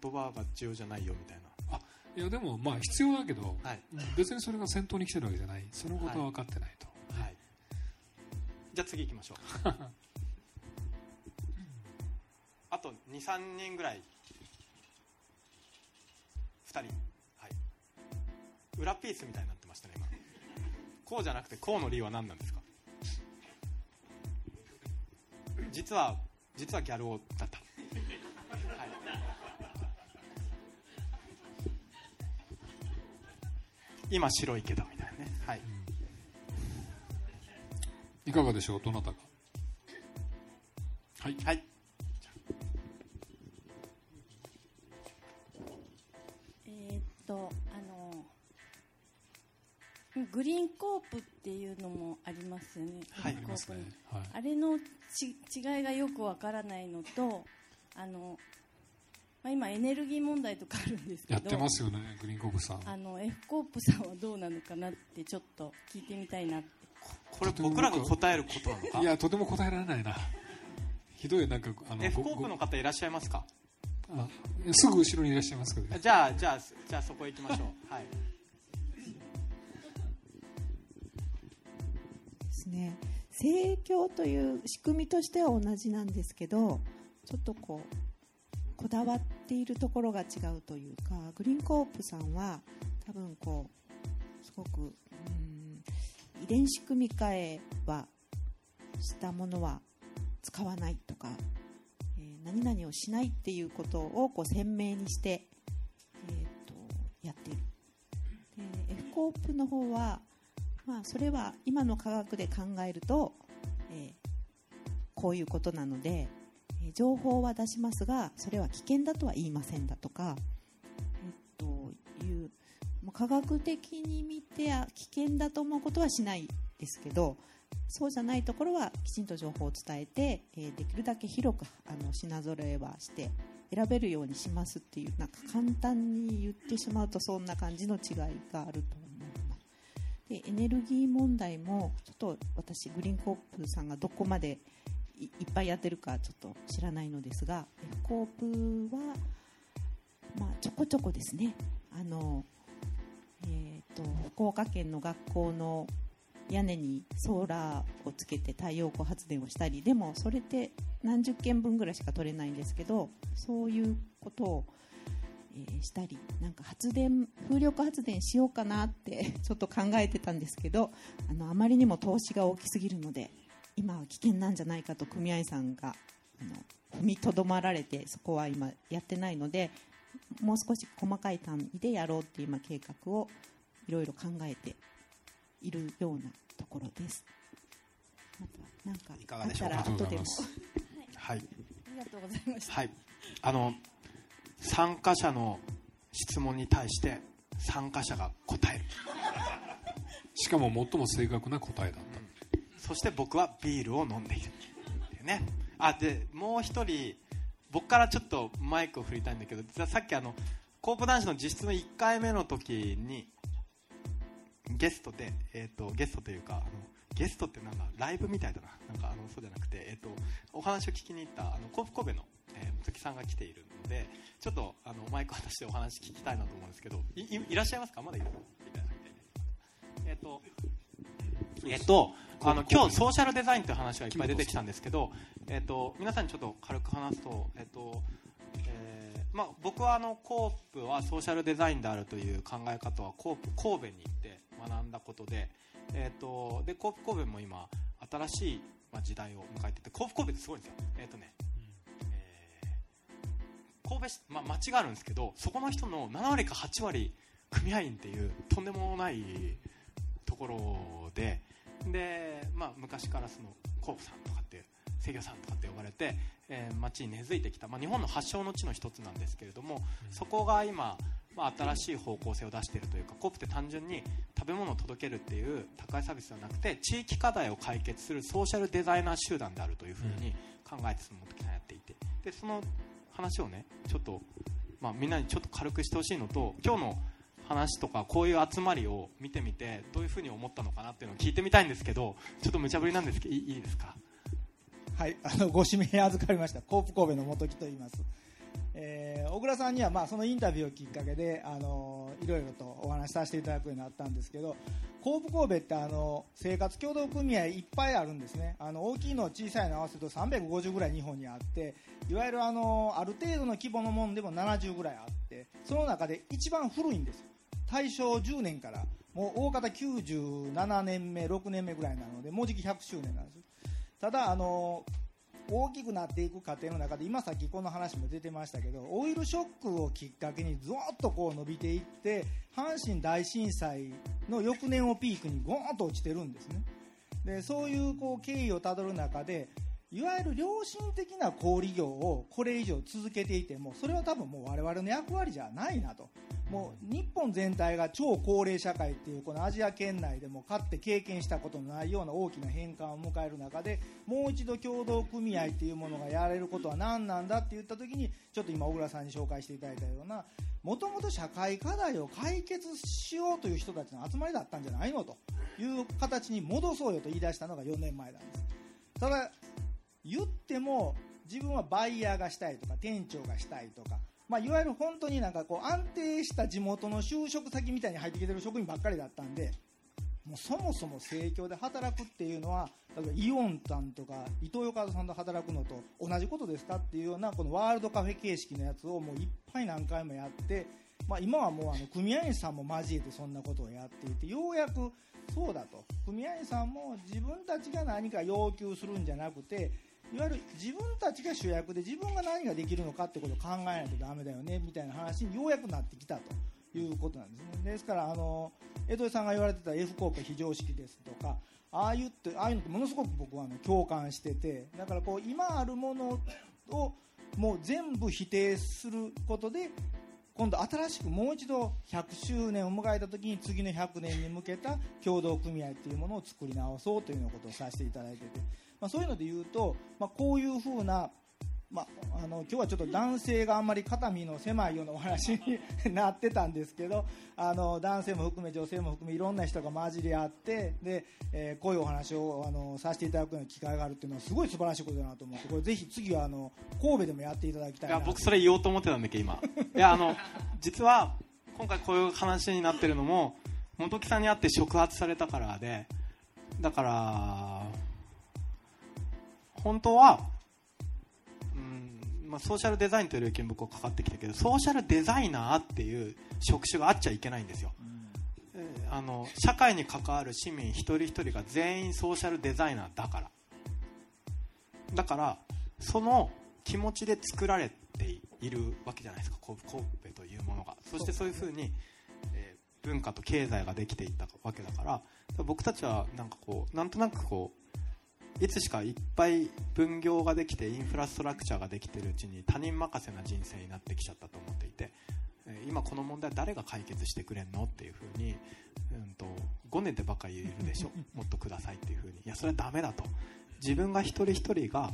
Speaker 1: 言葉が重要じゃないよみたいな。
Speaker 2: あいやでもまあ必要だけど、はい、別にそれが先頭に来てるわけじゃない。そのことは分かってないと、はい、はい、
Speaker 1: じゃあ次行きましょう あと23人ぐらい。2人。裏ピースみたいになってましたね今。こうじゃなくてこうの理由は何なんですか？実は実はギャル男だった、はい、今白いけどみたいなね。はい、
Speaker 2: いかがでしょうどなたか。はい、はい
Speaker 8: コープっていうのもありますよね、
Speaker 2: はい、ありますね、はい、
Speaker 8: あれのち違いがよくわからないのとあの、まあ、今エネルギー問題とかあるんですけど
Speaker 2: やってますよねグリーンコープさん。
Speaker 8: あの F コープさんはどうなのかなってちょっと聞いてみたいなって。
Speaker 1: これ僕らが答えることなのか？
Speaker 2: いやとても答えられないな。ひどいなんか
Speaker 1: あの F コープの方いらっしゃいますか？
Speaker 2: あすぐ後ろにいらっしゃいますけど、
Speaker 1: ね、じゃあじゃあじゃあそこ行きましょう。はい
Speaker 6: ね盛況という仕組みとしては同じなんですけどちょっとこうこだわっているところが違うというかグリーンコープさんは多分こうすごくうん遺伝子組み換えはしたものは使わないとか、えー、何々をしないっていうことをこう鮮明にして、えーと、やっている。で F コープの方は、まあ、それは今の科学で考えると、えー、こういうことなので、えー、情報は出しますがそれは危険だとは言いませんだとか、えっという科学的に見て危険だと思うことはしないですけどそうじゃないところはきちんと情報を伝えて、えー、できるだけ広くあの品揃えはして選べるようにしますっていうなんか簡単に言ってしまうとそんな感じの違いがあると思います。でエネルギー問題もちょっと私グリーンコープさんがどこまでいっぱいやってるかちょっと知らないのですがコープは、まあ、ちょこちょこですね。あの、えーと福岡県の学校の屋根にソーラーをつけて太陽光発電をしたりでもそれって何十件分ぐらいしか取れないんですけどそういうことを、ー、したりなんか発電風力発電しようかなって ちょっと考えてたんですけどあのあまりにも投資が大きすぎるので今は危険なんじゃないかと組合さんがあの踏みとどまられてそこは今やってないのでもう少し細かい単位でやろうっていう今計画をいろいろ考えているようなところです。またなんかいかがでしょうか。
Speaker 1: はい。あ
Speaker 8: りがとうございました。
Speaker 1: はい。あの参加者の質問に対して参加者が答える。
Speaker 2: しかも最も正確な答えだった。
Speaker 1: うん、そして僕はビールを飲んでいる。ね。あでもう一人僕からちょっとマイクを振りたいんだけど実はさっきあのコープ男子の実質の1回目の時にゲストで、えーと、ゲストというかゲストってなんだライブみたいだななんかあのそうじゃなくて、えーと、お話を聞きに行ったあの甲府神戸の、えー、本さんが来ているのでちょっとあのマイク渡してお話聞きたいなと思うんですけどいいらっしゃいますか？まだいる？えっ、ー、とえっ、ー、とあの今日ソーシャルデザインという話がいっぱい出てきたんですけど、えーと、皆さんにちょっと軽く話すと,、えーとえーまあ、僕はあのコープはソーシャルデザインであるという考え方はコープ神戸に行って学んだことで,、えーと、で甲府神戸も今新しい、まあ、時代を迎えてて甲府神戸ってすごいんですよ、えーとねえー、神戸市、まあ、町があるんですけどそこの人の7割か8割組合員っていうとんでもないところでで、まあ、昔からその甲府さんとかって制御さんとかって呼ばれて、えー、町に根付いてきた、まあ、日本の発祥の地の一つなんですけれどもそこが今まあ、新しい方向性を出しているというか COP って単純に食べ物を届けるっていう高いサービスではなくて地域課題を解決するソーシャルデザイナー集団であるというふうに考えてその時さんやっていてでその話をねちょっと、まあ、みんなにちょっと軽くしてほしいのと今日の話とかこういう集まりを見てみてどういうふうに思ったのかなっていうのを聞いてみたいんですけどちょっと無茶ぶりなんですけどいいですか？
Speaker 3: はいあのご指名預かりましたコープ神戸の元木と言います。えー、小倉さんにはまあそのインタビューをきっかけで、あのいろいろとお話しさせていただくようになったんですけど甲府神戸ってあの生活協同組合いっぱいあるんですね。あの大きいの小さいの合わせると350ぐらい日本にあっていわゆるあのある程度の規模のもんでも70ぐらいあってその中で一番古いんです大正10年からもう大方97年目6年目ぐらいなのでもうじき100周年なんですただあの大きくなっていく過程の中で今さっきこの話も出てましたけどオイルショックをきっかけにずっとこう伸びていって阪神大震災の翌年をピークにゴーンと落ちてるんですね。でそういうこう経緯をたどる中でいわゆる良心的な小売業をこれ以上続けていてもそれは多分もう我々の役割じゃないなと。もう日本全体が超高齢社会っていうこのアジア圏内でもかって経験したことのないような大きな変換を迎える中でもう一度協同組合っていうものがやれることは何なんだって言った時にちょっと今小倉さんに紹介していただいたようなもともと社会課題を解決しようという人たちの集まりだったんじゃないのという形に戻そうよと言い出したのが4年前なんです。ただ言っても自分はバイヤーがしたいとか店長がしたいとかまあ、いわゆる本当になんかこう安定した地元の就職先みたいに入ってきてる職員ばっかりだったんでもうそもそも盛況で働くっていうのは例えばイオンさんとか伊東洋華さんと働くのと同じことですかっていうようなこのワールドカフェ形式のやつをもういっぱい何回もやって、まあ、今はもうあの組合員さんも交えてそんなことをやっていてようやくそうだと。組合員さんも自分たちが何か要求するんじゃなくていわゆる自分たちが主役で自分が何ができるのかってことを考えないとダメだよねみたいな話にようやくなってきたと。いうことなんですね。ですからあの江戸さんが言われてた F 効果非常識ですとかああいうってああいうのってものすごく僕はあの共感しててだからこう今あるものをもう全部否定することで今度新しくもう一度100周年を迎えた時に次の100年に向けた共同組合っていうものを作り直そうというようなことをさせていただいててまあ、そういうので言うと、まあ、こういうふうな、まあ、あの今日はちょっと男性があんまり肩身の狭いようなお話に なってたんですけどあの男性も含め女性も含めいろんな人が混じり合ってで、えー、こういうお話をあのさせていただくような機会があるっていうのはすごい素晴らしいことだなと思ってこれぜひ次はあの神戸でもやっていただきたいい
Speaker 1: や僕それ言おうと思ってたんだけど今。いやあの実は今回こういう話になってるのも本木さんに会って触発されたからでだから本当は、うんまあ、ソーシャルデザインという領域に僕はかかってきたけどソーシャルデザイナーっていう職種があっちゃいけないんですよ、うん、あの社会に関わる市民一人一人が全員ソーシャルデザイナーだから。だからその気持ちで作られているわけじゃないですか。コーペというものが。そしてそういうふうに、えー、文化と経済ができていったわけだから僕たちはなんかこうなんとなくこういつしかいっぱい分業ができてインフラストラクチャーができているうちに他人任せな人生になってきちゃったと思っていて今この問題誰が解決してくれんの？っていうふうに、うんと、5年でばっかり言えるでしょ？もっとくださいっていうふうに。いやそれはダメだと。自分が一人一人が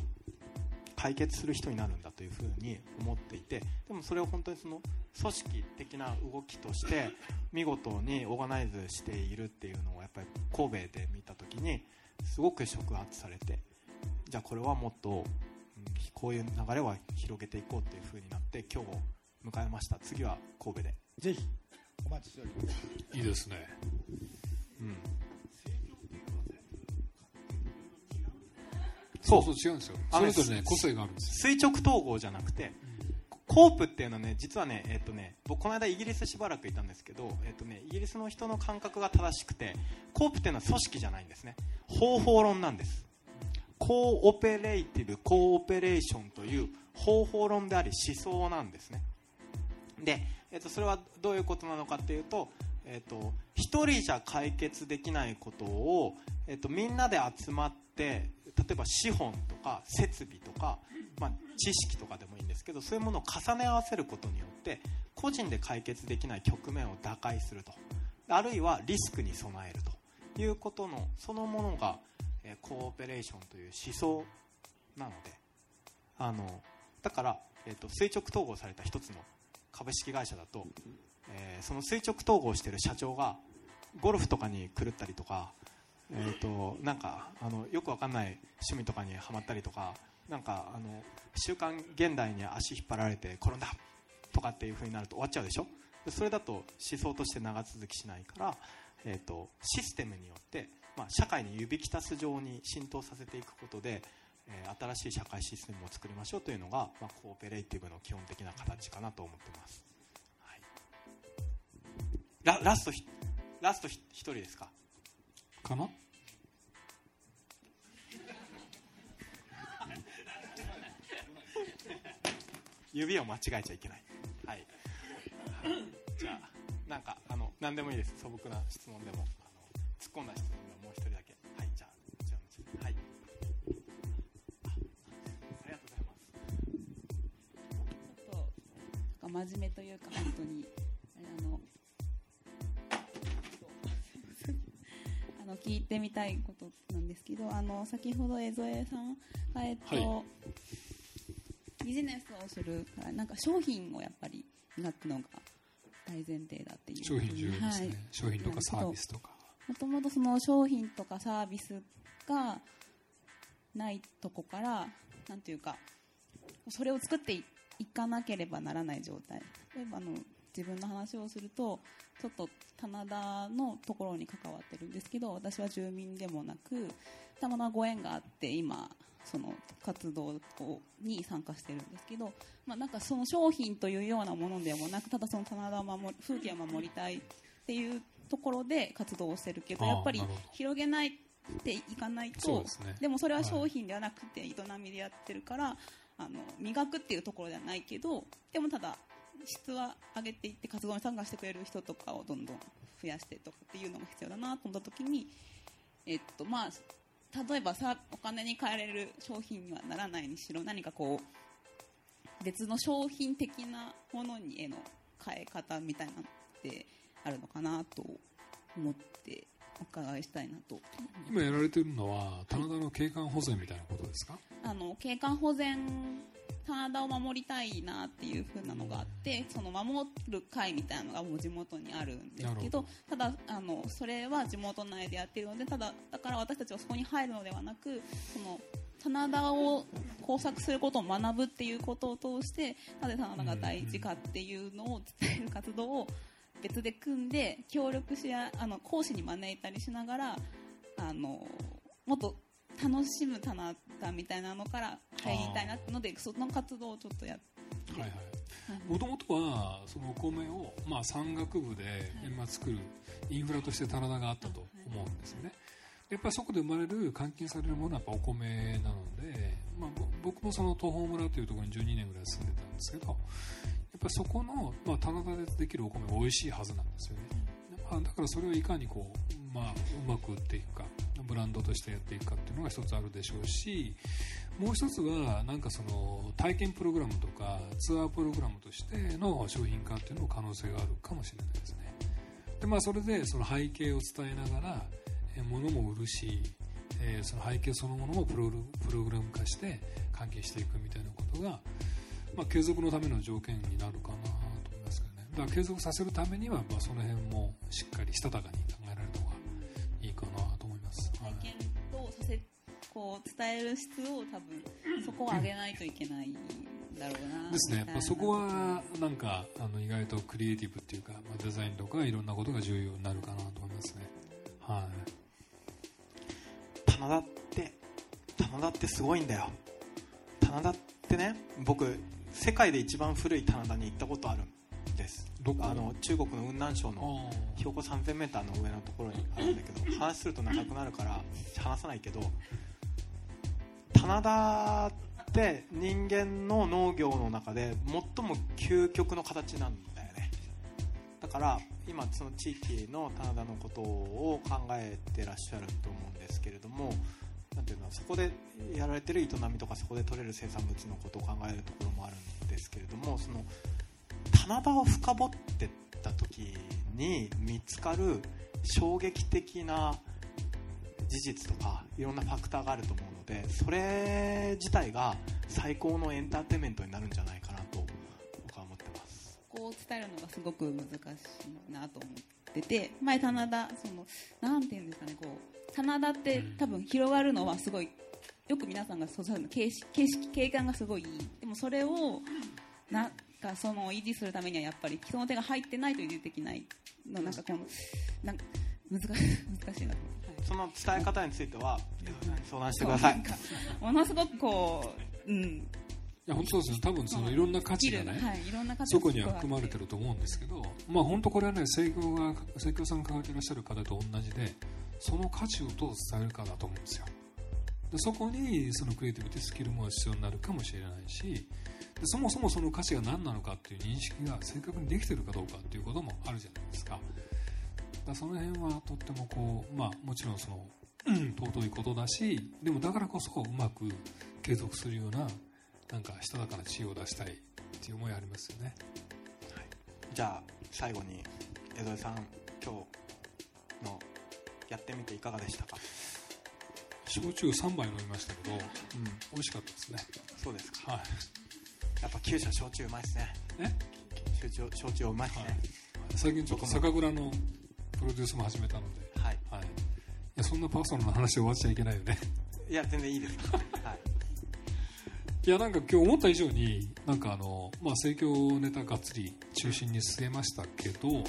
Speaker 1: 解決する人になるんだというふうに思っていてでもそれを本当にその組織的な動きとして見事にオーガナイズしているっていうのをやっぱり神戸で見た時にすごく触発されてじゃあこれはもっと、うん、こういう流れは広げていこうっていう風になって今日を迎えました。次は神戸で。
Speaker 3: ぜひお待ちしております。
Speaker 2: いいですね。うん。そうそう違うんですよ。それぞれね個性があるんです
Speaker 1: 垂直統合じゃなくて、コープっていうのはね実はね、えーとね、僕この間イギリスしばらくいたんですけど、えーとね、イギリスの人の感覚が正しくてコープっていうのは組織じゃないんですね。方法論なんです。コーオペレイティブコーオペレーションという方法論であり思想なんですね。で、えー、とそれはどういうことなのかっていうと,、えーと、1人じゃ解決できないことを、えー、とみんなで集まって例えば資本とか設備とか、まあ、知識とかでもいいんですけどそういうものを重ね合わせることによって個人で解決できない局面を打開すると。あるいはリスクに備えるということのそのものが、えコーペレーションという思想なのであのだから、えーと、垂直統合された一つの株式会社だと、えー、その垂直統合している社長がゴルフとかに狂ったりとかえーと、なんかあのよくわかんない趣味とかにはまったりとかなんかあの週刊現代に足引っ張られて転んだとかっていう風になると終わっちゃうでしょ？それだと思想として長続きしないから、えーと、システムによって、まあ、社会に指揮たす上に浸透させていくことで、えー、新しい社会システムを作りましょうというのが、まあ、コーペレイティブの基本的な形かなと思ってます、はい、ララストラスト1人ですか？
Speaker 2: かな？
Speaker 1: 指を間違えちゃいけない。はい。じゃあ、なんか、あの、何でもいいです。素朴な質問でも、あの突っ込んだ質問でもう一人だけ。はい、じゃあ、こちらのはい。ありがとうございます。
Speaker 9: ちょっと、真面目というか、本当に、あの、あの 聞いてみたいことなんですけど、あの先ほど江添さんがえっと、はいビジネスをするなんか商品をやっぱり磨くのが大前提だっていう
Speaker 2: 商品重要ですね、はい、商品とかサービスとか。
Speaker 9: もともとその商品とかサービスがないとこからなんていうかそれを作っていかなければならない状態。例えばあの自分の話をするとちょっと棚田のところに関わってるんですけど私は住民でもなくたまたまご縁があって今その活動に参加してるんですけど、まあ、なんかその商品というようなものでもなくただその棚田を守風景を守りたいっていうところで活動をしてるけどやっぱり広げないっていかないとで、ね,、もそれは商品ではなくて営みでやってるから、あの磨くっていうところではないけどでもただ質は上げていって活動に参加してくれる人とかをどんどん増やしてとかっていうのが必要だなと思った時に、えっとまあ、例えばさお金に換えられる商品にはならないにしろ何かこう別の商品的なものにへの変え方みたいなのってあるのかなと思ってお伺いしたいなと。
Speaker 2: 今やられてるのは棚田の景観保全みたいなことですか？
Speaker 9: あの景観保全棚田を守りたいなっていう風なのがあってその守る会みたいなのがもう地元にあるんですけどただあのそれは地元内でやってるのでただだから私たちはそこに入るのではなくその棚田を工作することを学ぶっていうことを通してなぜ棚田が大事かっていうのを伝える活動を別で組んで協力しあの講師に招いたりしながらあのもっと楽しむ棚田みたいなのから入りたいなのでその活動をちょっとやって。はいはい
Speaker 2: もともとはそのお米を、まあ、山岳部で今作るインフラとして棚田があったと思うんですよね。やっぱりそこで生まれる換金されるものはやっぱお米なので、まあ、僕もその東峰村というところに12年ぐらい住んでたんですけどやっぱりそこの、まあ、棚田でできるお米が美味しいはずなんですよね、まあ、だからそれをいかにこう、まあ、うまく売っていくかブランドとしてやっていくかっていうのが一つあるでしょうしもう一つはなんかその体験プログラムとかツアープログラムとしての商品化っていうのも可能性があるかもしれないですね。で、まあ、それでその背景を伝えながら物も売るし、えー、その背景そのものもプログラム化して関係していくみたいなことが、まあ、継続のための条件になるかなと思いますけどね。だから継続させるためには、まあ、その辺もしっかりしたたかに考えられた方がいいかなと思います。
Speaker 9: 体験とさせこう伝える質を多分そこを上げないといけないだろうな
Speaker 2: ですね、まあ、そこはなんかあの意外とクリエイティブっていうか、まあ、デザインとかいろんなことが重要になるかなと思いますね。はい。
Speaker 1: 棚田って棚田ってすごいんだよ。棚田ってね僕世界で一番古い棚田に行ったことあるんです。あの中国の雲南省の標高 3000m の上のところにあるんだけど話すると長くなるから話さないけど棚田って人間の農業の中で最も究極の形なんだよね。だから今その地域の棚田のことを考えてらっしゃると思うんですけれどもなんていうのそこでやられてる営みとかそこで取れる生産物のことを考えるところもあるんですけれどもその棚田を深掘ってった時に見つかる衝撃的な事実とかいろんなファクターがあると思うのでそれ自体が最高のエンターテインメントになるんじゃないかなと僕は思ってます。
Speaker 9: こを伝えるのがすごく難しいなと思ってて前棚田そのなんていうんですかねこう棚田って多分広がるのはすごいよく皆さんがそうの景色景色景観がすごいいい。でもそれをなんかその維持するためにはやっぱり人の手が入ってないと維持できないのなんかこのなんか難し 難しいな。と、
Speaker 1: はい、その伝え方については相談してください。
Speaker 9: ものすごくこう、うん、
Speaker 2: いや本当そうですね。多分そのいろんな価値がね、はい、そこには含まれてると思うんですけど、まあ、本当これはね生協が生協さんが抱えていらっしゃる方と同じでその価値をどう伝えるかだと思うんですよ。でそこにそのクリエイティブティスキルも必要になるかもしれないしでそもそもその価値が何なのかっていう認識が正確にできてるかどうかっていうこともあるじゃないですか。だその辺はとってもこう、まあ、もちろんその、うん、尊いことだしでもだからこそうまく継続するようななんかしたたかな知恵を出したいっていう思いありますよね。はい。
Speaker 1: じゃあ最後に江戸さん今日のやってみていかがでしたか？
Speaker 2: 焼酎3杯飲みましたけど、うん、美味しかったですね。
Speaker 1: そうですか。
Speaker 2: はい。
Speaker 1: やっぱ九州は焼酎うまいですね。
Speaker 2: え？
Speaker 1: 焼酎焼酎うまいですね、はい、
Speaker 2: 最近ちょっと酒蔵のプロデュースも始めたので。
Speaker 1: はい、
Speaker 2: はい、いやそんなパーソナルな話終わっちゃいけないよね。
Speaker 1: いや全然いいです。はい。
Speaker 2: いやなんか今日思った以上になんかあの、まあ、盛況ネタがっつり中心に据えましたけど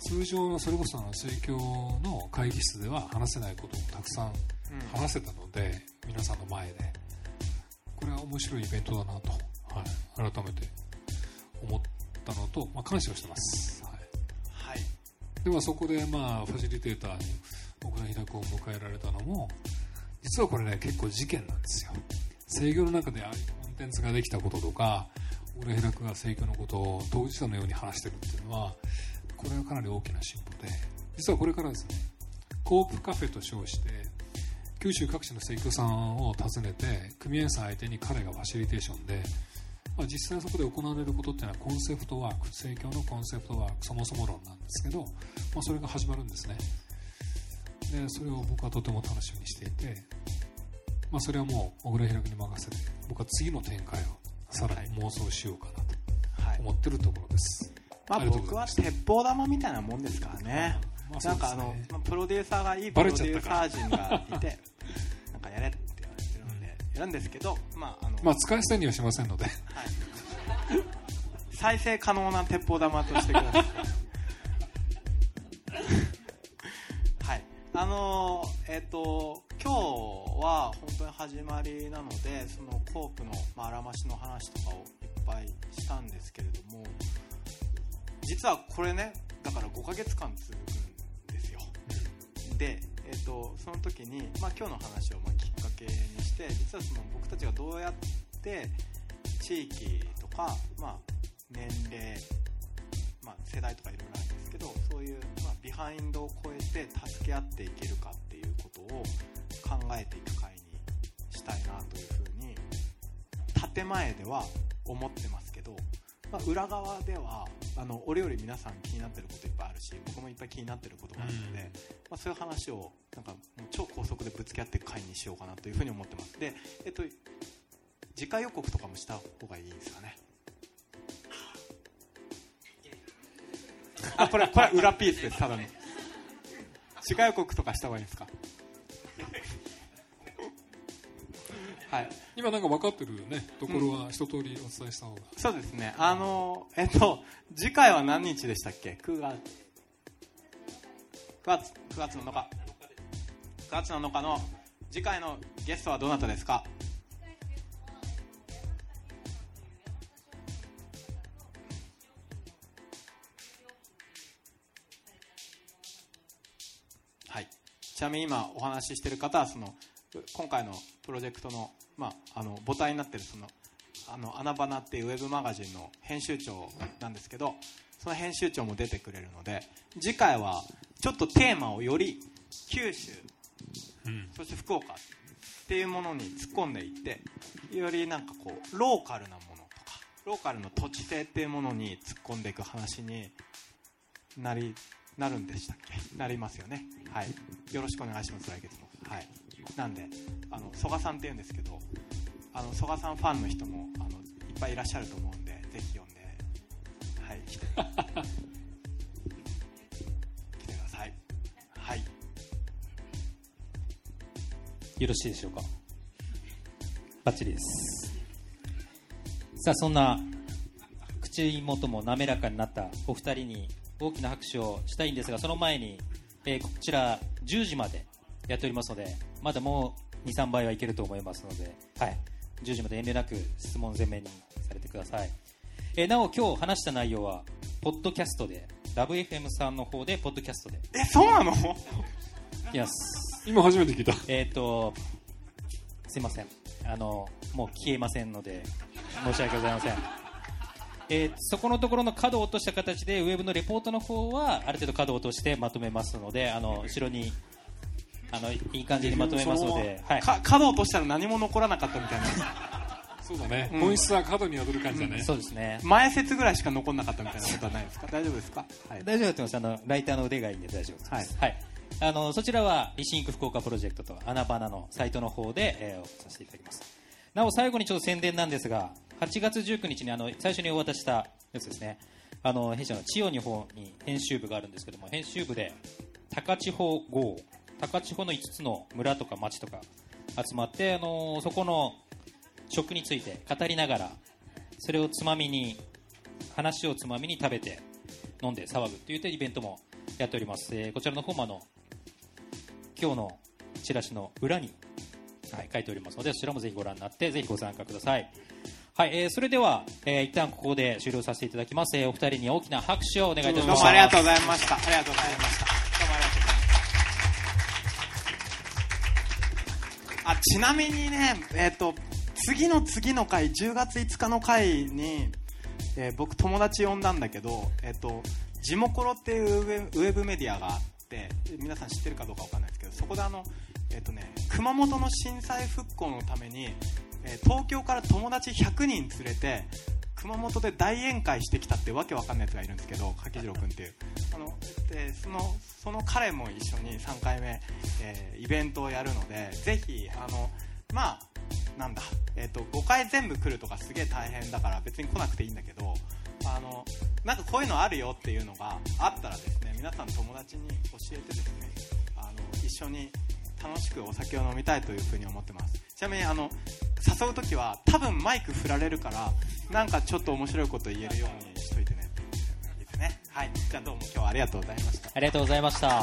Speaker 2: 通常のそれこそ盛況の会議室では話せないこともたくさん話せたので、うん、皆さんの前で。これは面白いイベントだなと、はい、改めて思ったのと、まあ、感謝をしてます、はい。
Speaker 1: はい、
Speaker 2: ではそこで、まあ、ファシリテーターに僕の平子を迎えられたのも実はこれね結構事件なんですよ。制御の中でああいうコンテンツができたこととか俺平君が制御のことを当事者のように話してるっていうのはこれはかなり大きな進歩で実はこれからですねコープカフェと称して九州各地の生協さんを訪ねて組合員さん相手に彼がファシリテーションで、まあ、実際そこで行われることっていうのはコンセプトワーク生協のコンセプトワークそもそも論なんですけど、まあ、それが始まるんですね。でそれを僕はとても楽しみにしていてまあ、それはもう小倉平君に任せて僕は次の展開をさらに妄想しようかなと思ってるところです、
Speaker 1: まあ、僕は鉄砲玉みたいなもんですからね、まあ、なんかあの、プロデューサーがいいプロデューサー陣がいて なんかやれって言われてるのでやるんですけど、まああの
Speaker 2: まあ、使い捨てにはしませんので、はい、
Speaker 1: 再生可能な鉄砲玉としてください。はい。あのー、えっ、ー、と今日は本当に始まりなのでそのコープの、まあ、あらましの話とかをいっぱいしたんですけれども実はこれねだから5ヶ月間続くんですよ。で、えーと、その時に、まあ、今日の話をまきっかけにして実はその僕たちがどうやって地域とか、まあ、年齢、まあ、世代とかいろいろあるんですけどそういう、ま、ビハインドを超えて助け合っていけるかっていうことを考えていく会にしたいなというふうに建前では思ってますけど、まあ、裏側ではあの俺より皆さん気になってることいっぱいあるし僕もいっぱい気になってることがあるので、うん、まあ、そういう話をなんか超高速でぶつけ合っていく会にしようかなというふうに思ってます。で、えっと、次回予告とかもした方がいいですかね。あこれこれ裏ピースですただの。次回予告とかした方がいいですか？はい、
Speaker 2: 今なんか分かってるね。ところは一通りお伝えした方が、
Speaker 1: うん、そうですね。あのえっと次回は何日でしたっけ？9月。9月 ,9 月7日。9月7日の次回のゲストはどなたですか？はい。ちなみに今お話ししている方はその今回のプロジェクトの,、まあ、あの母体になっているそのあの穴花っていうウェブマガジンの編集長なんですけどその編集長も出てくれるので次回はちょっとテーマをより九州、うん、そして福岡っていうものに突っ込んでいってよりなんかこうローカルなものとかローカルの土地性っていうものに突っ込んでいく話になりなるんでしたっけ？なりますよね。はい。よろしくお願いします来月も。はいなんであの曽我さんって言うんですけどあの曽我さんファンの人もあのいっぱいいらっしゃると思うんでぜひ読んではい来て。来てください。はい。
Speaker 10: よろしいでしょうか？バッチリです。さあそんな口元も滑らかになったお二人に大きな拍手をしたいんですがその前に、えー、こちら10時までやっておりますのでまだもう23倍はいけると思いますので、はい、10時まで遠慮なく質問全面にされてください、えー、なお今日話した内容はポッドキャストでラブ f m さんの方でポッドキャストで。
Speaker 1: えそうなの？
Speaker 10: いきます
Speaker 2: 今初めて聞いた。
Speaker 10: えっ、ー、とすいません。あのもう消えませんので申し訳ございません。えー、そこのところの角を落とした形でウェブのレポートの方はある程度角を落としてまとめますのであの後ろにあのいい感じにまとめますので、
Speaker 1: はい、角落としたら何も残らなかったみたいな。
Speaker 2: そうだね、本質は角に宿る感じだね、
Speaker 10: そうですね。
Speaker 1: 前説ぐらいしか残んなかったみたいなことはないですか？大丈夫ですか、
Speaker 10: はい、大丈夫だと思います。あのライターの腕がいいんで大丈夫です、はい。はい、あのそちらはリシンク福岡プロジェクトと穴バナのサイトの方で、えー、おさせていただきます。なお最後にちょっと宣伝なんですが8月19日にあの最初にお渡ししたやつですね。あの弊社の千代の方に編集部があるんですけども編集部で高千穂号高千穂の5つの村とか町とか集まってあのそこの食について語りながらそれをつまみに話をつまみに食べて飲んで騒ぐというイベントもやっております、えー、こちらの方もあの今日のチラシの裏に、はい、書いておりますのでそちらもぜひご覧になってぜひご参加ください。はい、えー、それでは、えー、一旦ここで終了させていただきます、えー、お二人に大きな拍手をお願いいたします。どうも
Speaker 1: ありがとうございました。ありがとうございました。あちなみにねえ、ー、と次の次の回10月5日の回に、えー、僕友達呼んだんだけどえ、ー、とジモコロっていうウェブメディアがあって皆さん知ってるかどうか分かんないですけどそこであの、えーとね、熊本の震災復興のために、えー、東京から友達100人連れて熊本で大宴会してきたってわけわかんないやつがいるんですけど柿次郎君っていう。あのでそのその彼も一緒に3回目、えー、イベントをやるのでぜひあのまあなんだ、えーと、5回全部来るとかすげえ大変だから別に来なくていいんだけどあのなんかこういうのあるよっていうのがあったらですね皆さん友達に教えてですねあの一緒に楽しくお酒を飲みたいというふうに思ってます。ちなみにあの誘う時は多分マイク振られるからなんかちょっと面白いこと言えるようにしといてねですね。はい。じゃあどうも今日はありがとうございました。
Speaker 10: ありがとうございました。